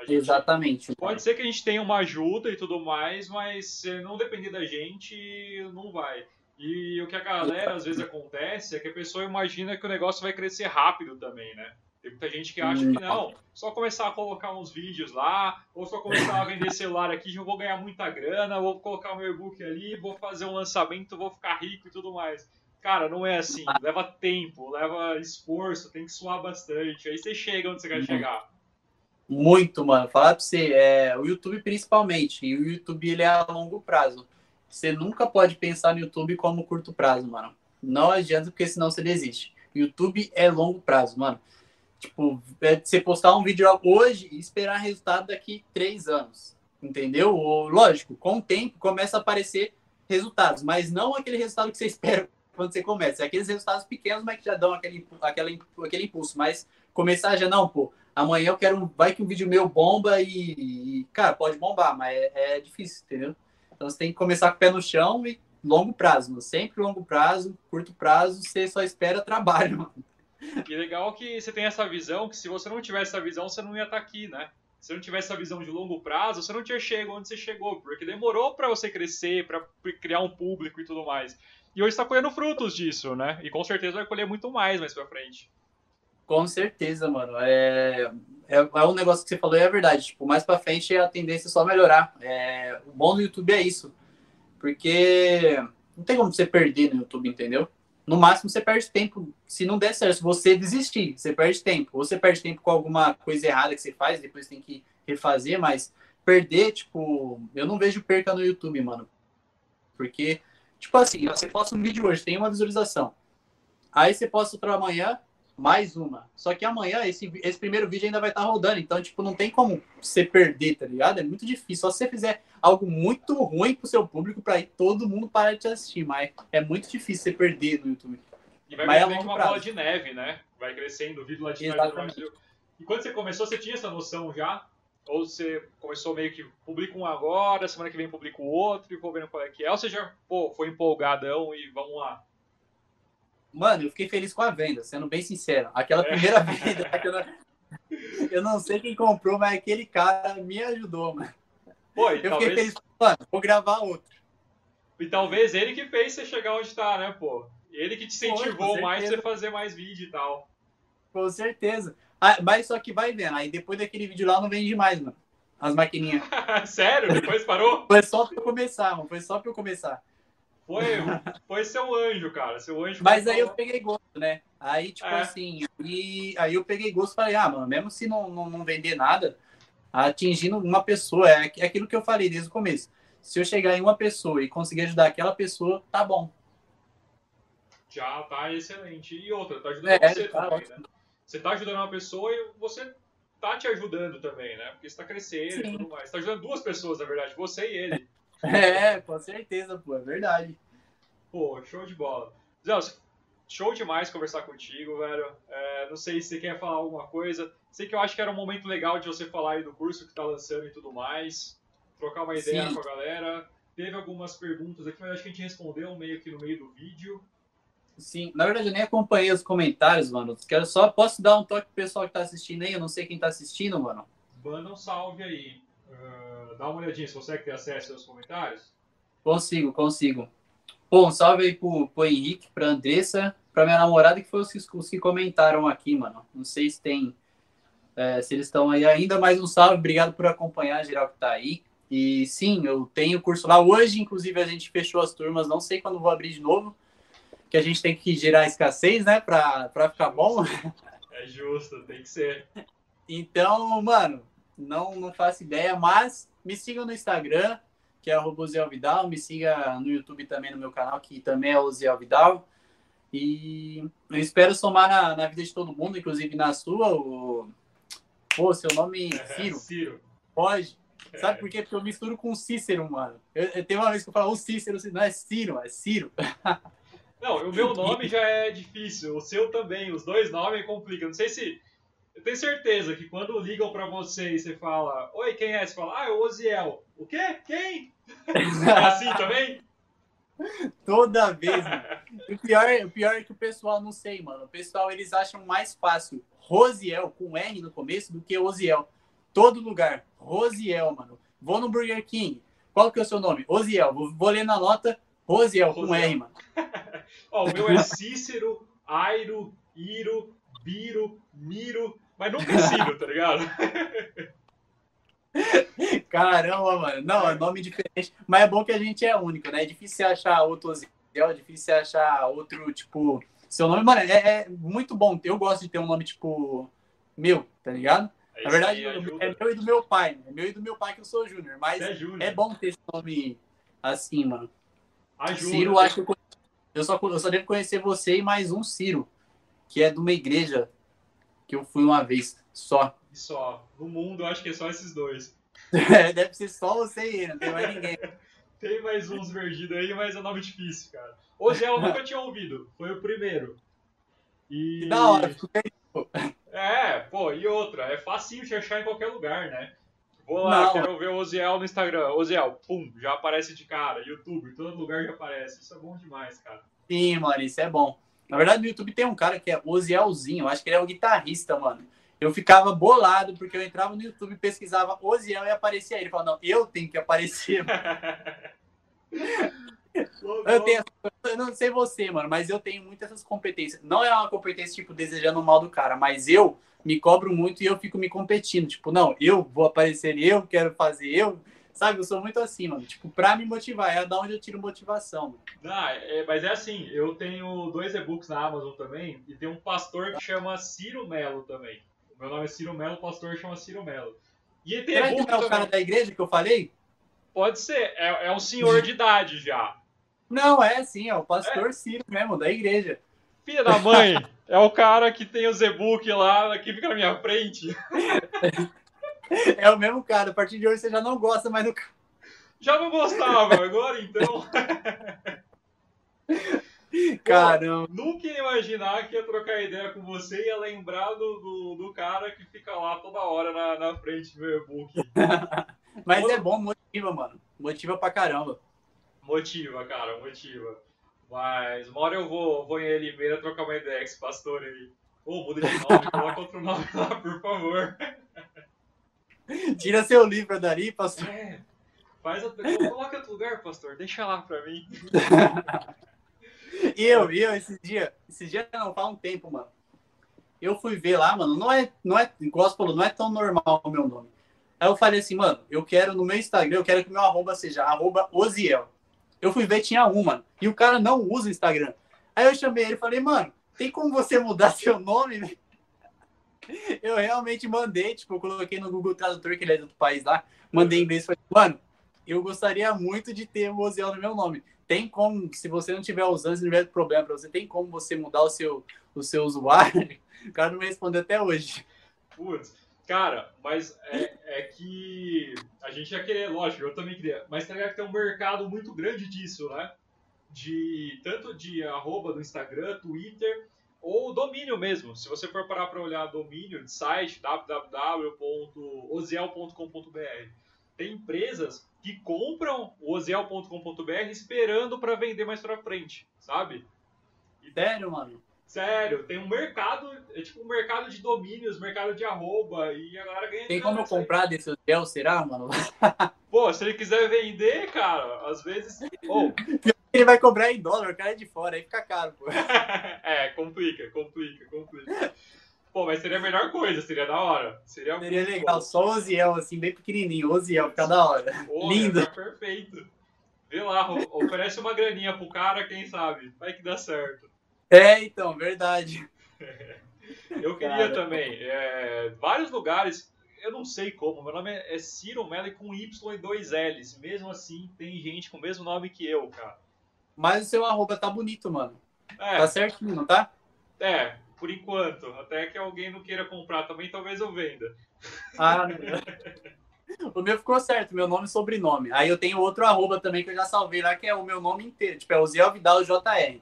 Exatamente. Pode ser que a gente tenha uma ajuda e tudo mais, mas se não depender da gente, não vai. E o que a galera às vezes acontece é que a pessoa imagina que o negócio vai crescer rápido também, né? Tem muita gente que acha que não, só começar a colocar uns vídeos lá, ou só começar a vender celular aqui, já vou ganhar muita grana, vou colocar o meu e-book ali, vou fazer um lançamento, vou ficar rico e tudo mais. Cara, não é assim. Leva tempo, leva esforço, tem que suar bastante. Aí você chega onde você quer chegar. Muito, mano. Falar pra você, é, o YouTube principalmente. E o YouTube ele é a longo prazo. Você nunca pode pensar no YouTube como curto prazo, mano. Não adianta, porque senão você desiste. YouTube é longo prazo, mano. Tipo, é você postar um vídeo hoje e esperar resultado daqui três anos. Entendeu? Lógico, com o tempo começa a aparecer resultados, mas não aquele resultado que você espera quando você começa. É aqueles resultados pequenos, mas que já dão aquele, aquele, aquele impulso. Mas começar já não, pô. amanhã eu quero. Vai que um vídeo meu bomba e. e cara, pode bombar, mas é, é, difícil, entendeu? Então você tem que começar com o pé no chão e longo prazo, mano. Sempre longo prazo, curto prazo, você só espera trabalho, mano. E legal que você tem essa visão, que se você não tivesse essa visão, você não ia estar tá aqui, né? Se não tivesse essa visão de longo prazo, você não tinha chegado onde você chegou, porque demorou para você crescer, para criar um público e tudo mais. E hoje está colhendo frutos disso, né? E com certeza vai colher muito mais mais pra frente. Com certeza, mano. É, é, é um negócio que você falou e é verdade. Tipo, mais pra frente a tendência é só melhorar. É, o bom do YouTube é isso. Porque não tem como você perder no YouTube, entendeu? No máximo você perde tempo. Se não der certo, você desistir, você perde tempo. Ou você perde tempo com alguma coisa errada que você faz, depois tem que refazer, mas perder, tipo, eu não vejo perca no YouTube, mano. Porque, tipo assim, você posta um vídeo hoje, tem uma visualização. Aí você posta outro amanhã, mais uma. Só que amanhã esse, esse primeiro vídeo ainda vai estar tá rodando, então, tipo, não tem como você perder, tá ligado? É muito difícil. Só se você fizer algo muito ruim pro seu público para aí todo mundo parar de te assistir, mas é muito difícil você perder no YouTube. E vai é uma prazo. bola de neve, né? Vai crescendo, o vídeo lá de neve. E quando você começou, você tinha essa noção já? Ou você começou meio que publica um agora, semana que vem publica o outro e vou vendo qual é que é? Ou você já pô, foi empolgadão e vamos lá? Mano, eu fiquei feliz com a venda, sendo bem sincero. Aquela é. primeira venda, eu não, eu não sei quem comprou, mas aquele cara me ajudou, mano. Pô, eu talvez... fiquei feliz, mano, vou gravar outro. E talvez ele que fez você chegar onde tá, né, pô? Ele que te incentivou Pô, mais pra você fazer mais vídeo e tal. Com certeza. Ah, mas só que vai vendo, aí depois daquele vídeo lá não vende mais, mano. As maquininhas. Sério? Depois parou? Foi só pra eu começar, mano. Foi só pra eu começar. Foi, foi seu anjo, cara. Seu anjo. Mas aí eu peguei gosto, né? Aí, tipo é. assim, e, aí eu peguei gosto e falei, ah, mano, mesmo se não, não, não vender nada, atingindo uma pessoa, é, é aquilo que eu falei desde o começo. Se eu chegar em uma pessoa e conseguir ajudar aquela pessoa, tá bom. Já tá excelente. E outra, tá ajudando é, você tá também, né? Você tá ajudando uma pessoa e você tá te ajudando também, né? Porque você tá crescendo Sim. e tudo mais. Você tá ajudando duas pessoas, na verdade, você e ele. É, com certeza, pô, é verdade. Pô, show de bola. Zé, show demais conversar contigo, velho. É, não sei se você quer falar alguma coisa. Sei que eu acho que era um momento legal de você falar aí do curso que tá lançando e tudo mais. Trocar uma ideia Sim. com a galera. Teve algumas perguntas aqui, mas acho que a gente respondeu meio que no meio do vídeo. Sim, na verdade eu nem acompanhei os comentários, mano. Quero só, posso dar um toque pro pessoal que tá assistindo aí? Eu não sei quem tá assistindo, mano. Manda um salve aí. Uh, dá uma olhadinha, se consegue ter acesso aos comentários? Consigo, consigo. Bom, salve aí pro, pro Henrique, pra Andressa, pra minha namorada, que foi os que, os que comentaram aqui, mano. Não sei se tem. É, se eles estão aí ainda, mais um salve, obrigado por acompanhar, geral que tá aí. E sim, eu tenho curso lá. Hoje, inclusive, a gente fechou as turmas, não sei quando vou abrir de novo, que a gente tem que gerar escassez, né, pra, pra ficar bom. É justo, tem que ser. Então, mano, não, não faço ideia, mas me sigam no Instagram, que é Zé Vidal, me siga no YouTube também no meu canal, que também é o Zé Vidal. E eu espero somar na, na vida de todo mundo, inclusive na sua. O... Pô, seu nome é Ciro. Ciro. Pode. Sabe por quê? Porque eu misturo com Cícero, mano. Eu, eu tenho uma vez que eu falo o Cícero, não é Ciro, é Ciro. Não, o meu nome já é difícil, o seu também, os dois nomes complicam. Não sei se eu tenho certeza que quando ligam para você e você fala, oi, quem é? Você fala, ah, é o Oziel. O quê? Quem? É assim também? Toda vez, mano. O pior, o pior é que o pessoal não sei, mano. O pessoal, eles acham mais fácil Rosiel com R no começo do que Oziel. Todo lugar. Rosiel, mano. Vou no Burger King. Qual que é o seu nome? Oziel. Vou, vou ler na nota Rosiel, Rosiel. com R, mano. Ó, o meu é Cícero, Airo, Iro, Biro, Miro. Mas nunca ensino, tá ligado? Caramba, mano. Não, é nome diferente. Mas é bom que a gente é único, né? É difícil achar outro Oziel, é difícil achar outro, tipo. Seu nome, mano, é, é, muito bom. Eu gosto de ter um nome, tipo, meu, tá ligado? É Na verdade, é meu e do meu pai. É meu e do meu pai que eu sou Júnior. Mas é, é, bom ter esse nome assim, mano. Ajuda, Ciro, acho que eu, eu, só, eu só devo conhecer você e mais um Ciro, que é de uma igreja que eu fui uma vez só. Só. No mundo, eu acho que é só esses dois. É, deve ser só você e ele, não tem mais ninguém. tem mais uns verdidos aí, mas é nome difícil, cara. O Zé eu nunca tinha ouvido, foi o primeiro. E... Que da hora, É, pô, e outra, é facinho de achar em qualquer lugar, né? Vou lá, Não. quero ver o Oziel no Instagram. Oziel, pum, já aparece de cara. YouTube, todo lugar já aparece. Isso é bom demais, cara. Sim, mano, isso é bom. Na verdade, no YouTube tem um cara que é Ozielzinho, eu acho que ele é um guitarrista, mano. Eu ficava bolado porque eu entrava no YouTube, pesquisava Oziel e aparecia ele. Falava, não, eu tenho que aparecer. Eu, tenho, eu não sei você, mano, mas eu tenho muitas essas competências. Não é uma competência, tipo, desejando o mal do cara, mas eu me cobro muito e eu fico me competindo. Tipo, não, eu vou aparecer, eu quero fazer, eu. Sabe, eu sou muito assim, mano. Tipo, pra me motivar, é da onde eu tiro motivação. Mano. Ah, é, mas é assim, eu tenho dois e-books na Amazon também, e tem um pastor que chama Ciro Melo também. O meu nome é Ciro Melo, o pastor chama Ciro Melo. E ele tem Será que e-book não é o cara da igreja que eu falei? Pode ser, é, é um senhor de idade já. Não, é sim, é o pastor Ciro mesmo, da igreja. Filha da mãe, é o cara que tem os e-book lá, que fica na minha frente. É o mesmo cara. A partir de hoje você já não gosta mais do cara. Já não gostava, agora então. Caramba. Nunca ia imaginar que ia trocar ideia com você e ia lembrar do, do, do cara que fica lá toda hora na, na frente do e-book. Mas é bom, motiva, mano. Motiva pra caramba. Motiva, cara, motiva. Mas uma hora eu vou, vou em Limeira trocar uma ideia com esse pastor aí. Ô, muda de nome, coloca outro nome lá, por favor. Tira seu livro dali, pastor. É, faz a... Coloca outro lugar, pastor, deixa lá pra mim. E eu, e eu, esse dia, esse dia não, faz um tempo, mano. Eu fui ver lá, mano, não é, não é, igual falou, não é tão normal o meu nome. Aí eu falei assim, mano, eu quero no meu Instagram, eu quero que meu arroba seja arroba Oziel. Eu fui ver, tinha um, mano, e o cara não usa o Instagram. Aí eu chamei ele e falei, mano, tem como você mudar seu nome, velho? Eu realmente mandei, tipo, eu coloquei no Google Tradutor, que ele é outro país lá, mandei em inglês e falei, mano, eu gostaria muito de ter o Oziel no meu nome. Tem como, se você não tiver usando, se não tiver problema pra você, tem como você mudar o seu, o seu usuário? O cara não me respondeu até hoje. Putz, cara, mas é, é que a gente ia querer, lógico, eu também queria, mas tá ligado que tem um mercado muito grande disso, né? De tanto de arroba do Instagram, Twitter ou domínio mesmo. Se você for parar para olhar domínio de site www.oziel.com.br, tem empresas que compram o oziel.com.br esperando para vender mais para frente, sabe? Sério, mano? Sério, tem um mercado, é tipo um mercado de domínios, mercado de arroba, e a galera ganha Tem como eu comprar desse Oziel, será, mano? Pô, se ele quiser vender, cara, às vezes. Ou, Ele vai cobrar em dólar, o cara é de fora, aí fica caro, pô. é, complica, complica, complica. Pô, mas seria a melhor coisa, seria da hora. Seria, Seria legal, bom. só Oziel, assim, bem pequenininho, Oziel, fica da hora. Pô, Lindo. ficar perfeito. Vê lá, o- oferece uma graninha pro cara, quem sabe? Vai que dá certo. É, então, verdade. Eu queria Cara. também. é, vários lugares, eu não sei como. Meu nome é é Ciro Mello com Y e dois L's. Mesmo assim, tem gente com o mesmo nome que eu, cara. Mas o seu arroba tá bonito, mano. É, Tá certinho, não tá? é, por enquanto. Até que alguém não queira comprar também, talvez eu venda. Ah, o meu ficou certo, meu nome e sobrenome. Aí eu tenho outro arroba também que eu já salvei lá, que é o meu nome inteiro. Tipo, é o Ziel Vidal JR.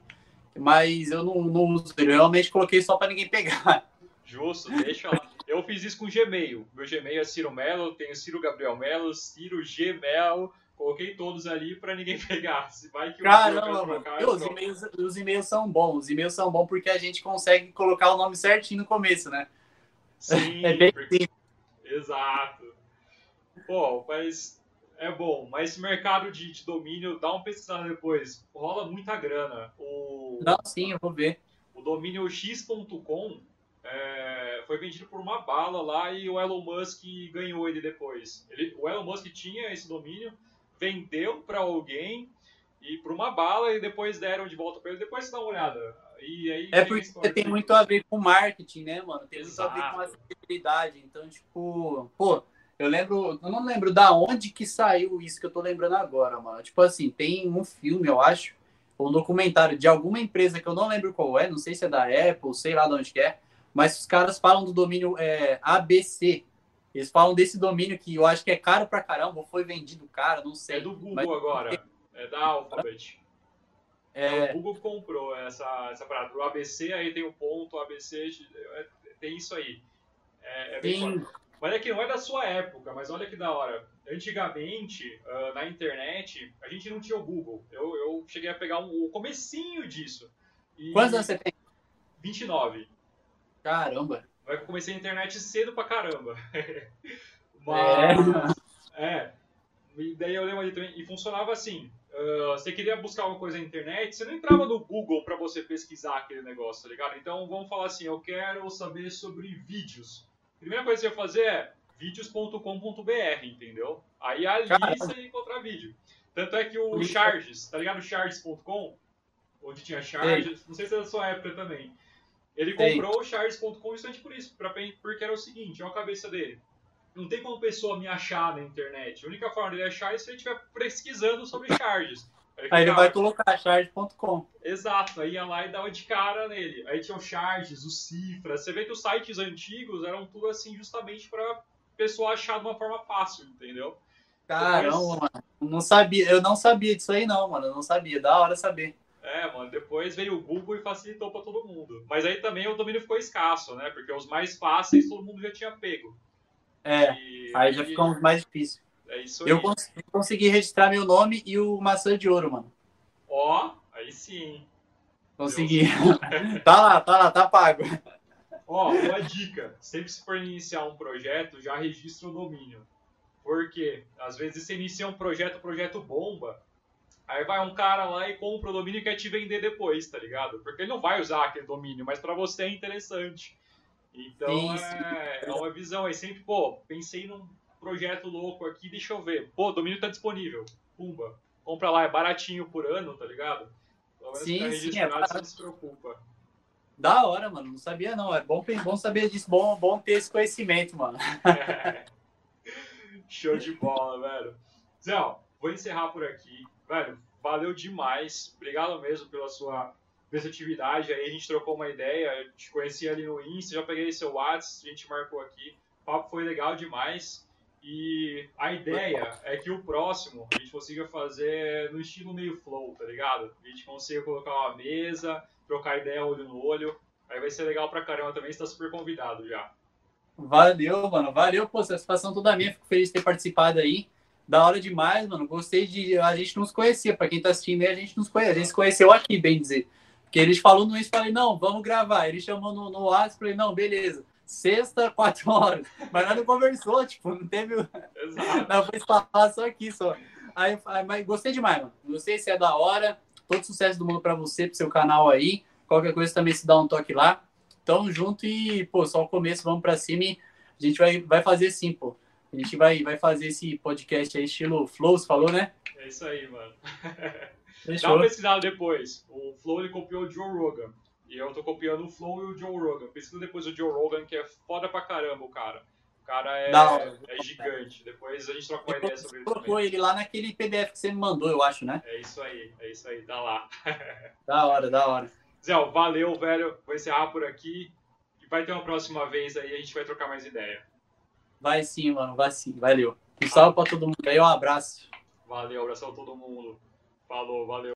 Mas eu não, não uso ele. Eu realmente coloquei só pra ninguém pegar. Justo, deixa lá. Eu fiz isso com Gmail. Meu Gmail é Ciro Melo, tenho Ciro Gabriel Melo, Ciro Gmail. Coloquei todos ali pra ninguém pegar. Se vai que Caramba, mano. eu os troco. e-mails, os e-mails são bons. Os e-mails são bons porque a gente consegue colocar o nome certinho no começo, né? Sim, É bem porque-. Exato. Pô, mas é bom. Mas esse mercado de, de domínio, dá uma pesquisada depois. Rola muita grana. O, Não, sim, eu vou ver. o domínio x.com é, foi vendido por uma bala lá e o Elon Musk ganhou ele depois. Ele, o Elon Musk tinha esse domínio, vendeu para alguém e por uma bala e depois deram de volta para ele. Depois você dá uma olhada. E aí É tem porque tem dele. muito a ver com marketing, né, mano? Tem muito a ver Exato. com acessibilidade. Então, tipo, pô, eu lembro, eu não lembro da onde que saiu isso que eu tô lembrando agora, mano. Tipo assim, tem um filme, eu acho, ou um documentário de alguma empresa que eu não lembro qual é, não sei se é da Apple, sei lá de onde que é, mas os caras falam do domínio é, ABC. Eles falam desse domínio que eu acho que é caro pra caramba, ou foi vendido caro, não sei. É do Google Mas- agora. É da Alphabet. É, O Google comprou essa, essa parada. O ABC, aí tem o ponto, ABC, é- tem isso aí. É, é bem Mas é que não é da sua época, mas olha que da hora. Antigamente, uh, na internet, a gente não tinha o Google. Eu, eu cheguei a pegar um, o comecinho disso. E... Quantos anos você tem? 29. Caramba. Vai que eu comecei a internet cedo pra caramba. Mas. É. é. E daí eu lembro ali também. E funcionava assim. Uh, você queria buscar uma coisa na internet, você não entrava no Google para você pesquisar aquele negócio, tá ligado? Então vamos falar assim, eu quero saber sobre vídeos. A primeira coisa que você ia fazer é vídeos.com.br, entendeu? Aí ali Caramba. você ia encontrar vídeo. Tanto é que o Charges, tá ligado? Charges.com, onde tinha Charges, Ei. não sei se é da sua época também. Ele comprou Ei. o Charges.com justamente por isso, pra, porque era o seguinte, é a cabeça dele não tem como pessoa me achar na internet. A única forma de ele achar é se ele estiver pesquisando sobre charges. Aí, aí ele vai colocar charge.com. Exato, aí ia lá e dava de cara nele. Aí tinha o charges, o cifra. Você vê que os sites antigos eram tudo assim justamente para pessoa achar de uma forma fácil, entendeu? Caramba, Depois... mano. Não sabia, eu não sabia disso aí não, mano. Eu não sabia. Da hora saber. É, mano, depois veio o Google e facilitou para todo mundo. Mas aí também o domínio ficou escasso, né? Porque os mais fáceis todo mundo já tinha pego. É, e, aí já ficou mais difícil. É isso aí. Eu consegui, consegui, registrar meu nome e o maçã de ouro, mano. Ó, aí sim. Consegui. tá lá, tá lá, tá pago. Ó, uma dica. Sempre se for iniciar um projeto, já registra o domínio. Porque às vezes você inicia um projeto, o projeto bomba, aí vai um cara lá e compra o domínio e quer te vender depois, tá ligado? Porque ele não vai usar aquele domínio, mas para você é interessante. Então é, é uma visão aí, sempre, pô, pensei num projeto louco aqui, deixa eu ver. Pô, o domínio tá disponível. Pumba. Compra lá, é baratinho por ano, tá ligado? Pelo menos sim, tá registrado, sim, é você não se preocupa. Da hora, mano. Não sabia, não. É bom, bom saber disso. Bom, bom ter esse conhecimento, mano. É. Show de bola, velho. Zé, vou encerrar por aqui. Velho, valeu demais. Obrigado mesmo pela sua versatilidade. Aí a gente trocou uma ideia, te conheci ali no Insta, já peguei seu WhatsApp, a gente marcou aqui. O papo foi legal demais. E a ideia é que o próximo a gente consiga fazer no estilo meio flow, tá ligado? A gente consiga colocar uma mesa, trocar ideia olho no olho. Aí vai ser legal pra caramba também, você tá super convidado já. Valeu, mano. Valeu, pô, satisfação toda minha. Fico feliz de ter participado aí. Da hora demais, mano. Gostei de. A gente não se conhecia. Pra quem tá assistindo aí, a gente não se conhece. A gente se conheceu aqui, bem dizer. Que eles falou no isso, falei, não, vamos gravar. Ele chamou no, no WhatsApp, falei, não, beleza. Sexta, quatro horas. Mas nós não conversou, tipo, não teve. Exato. Não, foi falar só aqui, só. Aí, aí, mas gostei demais, mano. Gostei, se é da hora. Todo sucesso do mundo para você, pro seu canal aí. Qualquer coisa também se dá um toque lá. Tamo junto e, pô, só o começo, vamos para cima e a gente vai, vai fazer sim, pô. A gente vai, vai fazer esse podcast aí, estilo Flows, falou, né? É isso aí, mano. Fechou. Dá uma pesquisada depois. O Flow ele copiou o Joe Rogan. E eu tô copiando o Flow e o Joe Rogan. Pesquisa depois o Joe Rogan, que é foda pra caramba o cara. O cara é, é gigante. Depois a gente troca uma ideia sobre ele. Colocou ele lá naquele PDF que você me mandou, eu acho, né? É isso aí, é isso aí, tá lá. da hora, da hora. Zé, valeu, velho. Vou encerrar por aqui. E vai ter uma próxima vez aí, a gente vai trocar mais ideia. Vai sim, mano, vai sim. Valeu. Um salve pra todo mundo aí, um abraço. Valeu, abração a todo mundo. Falou, valeu.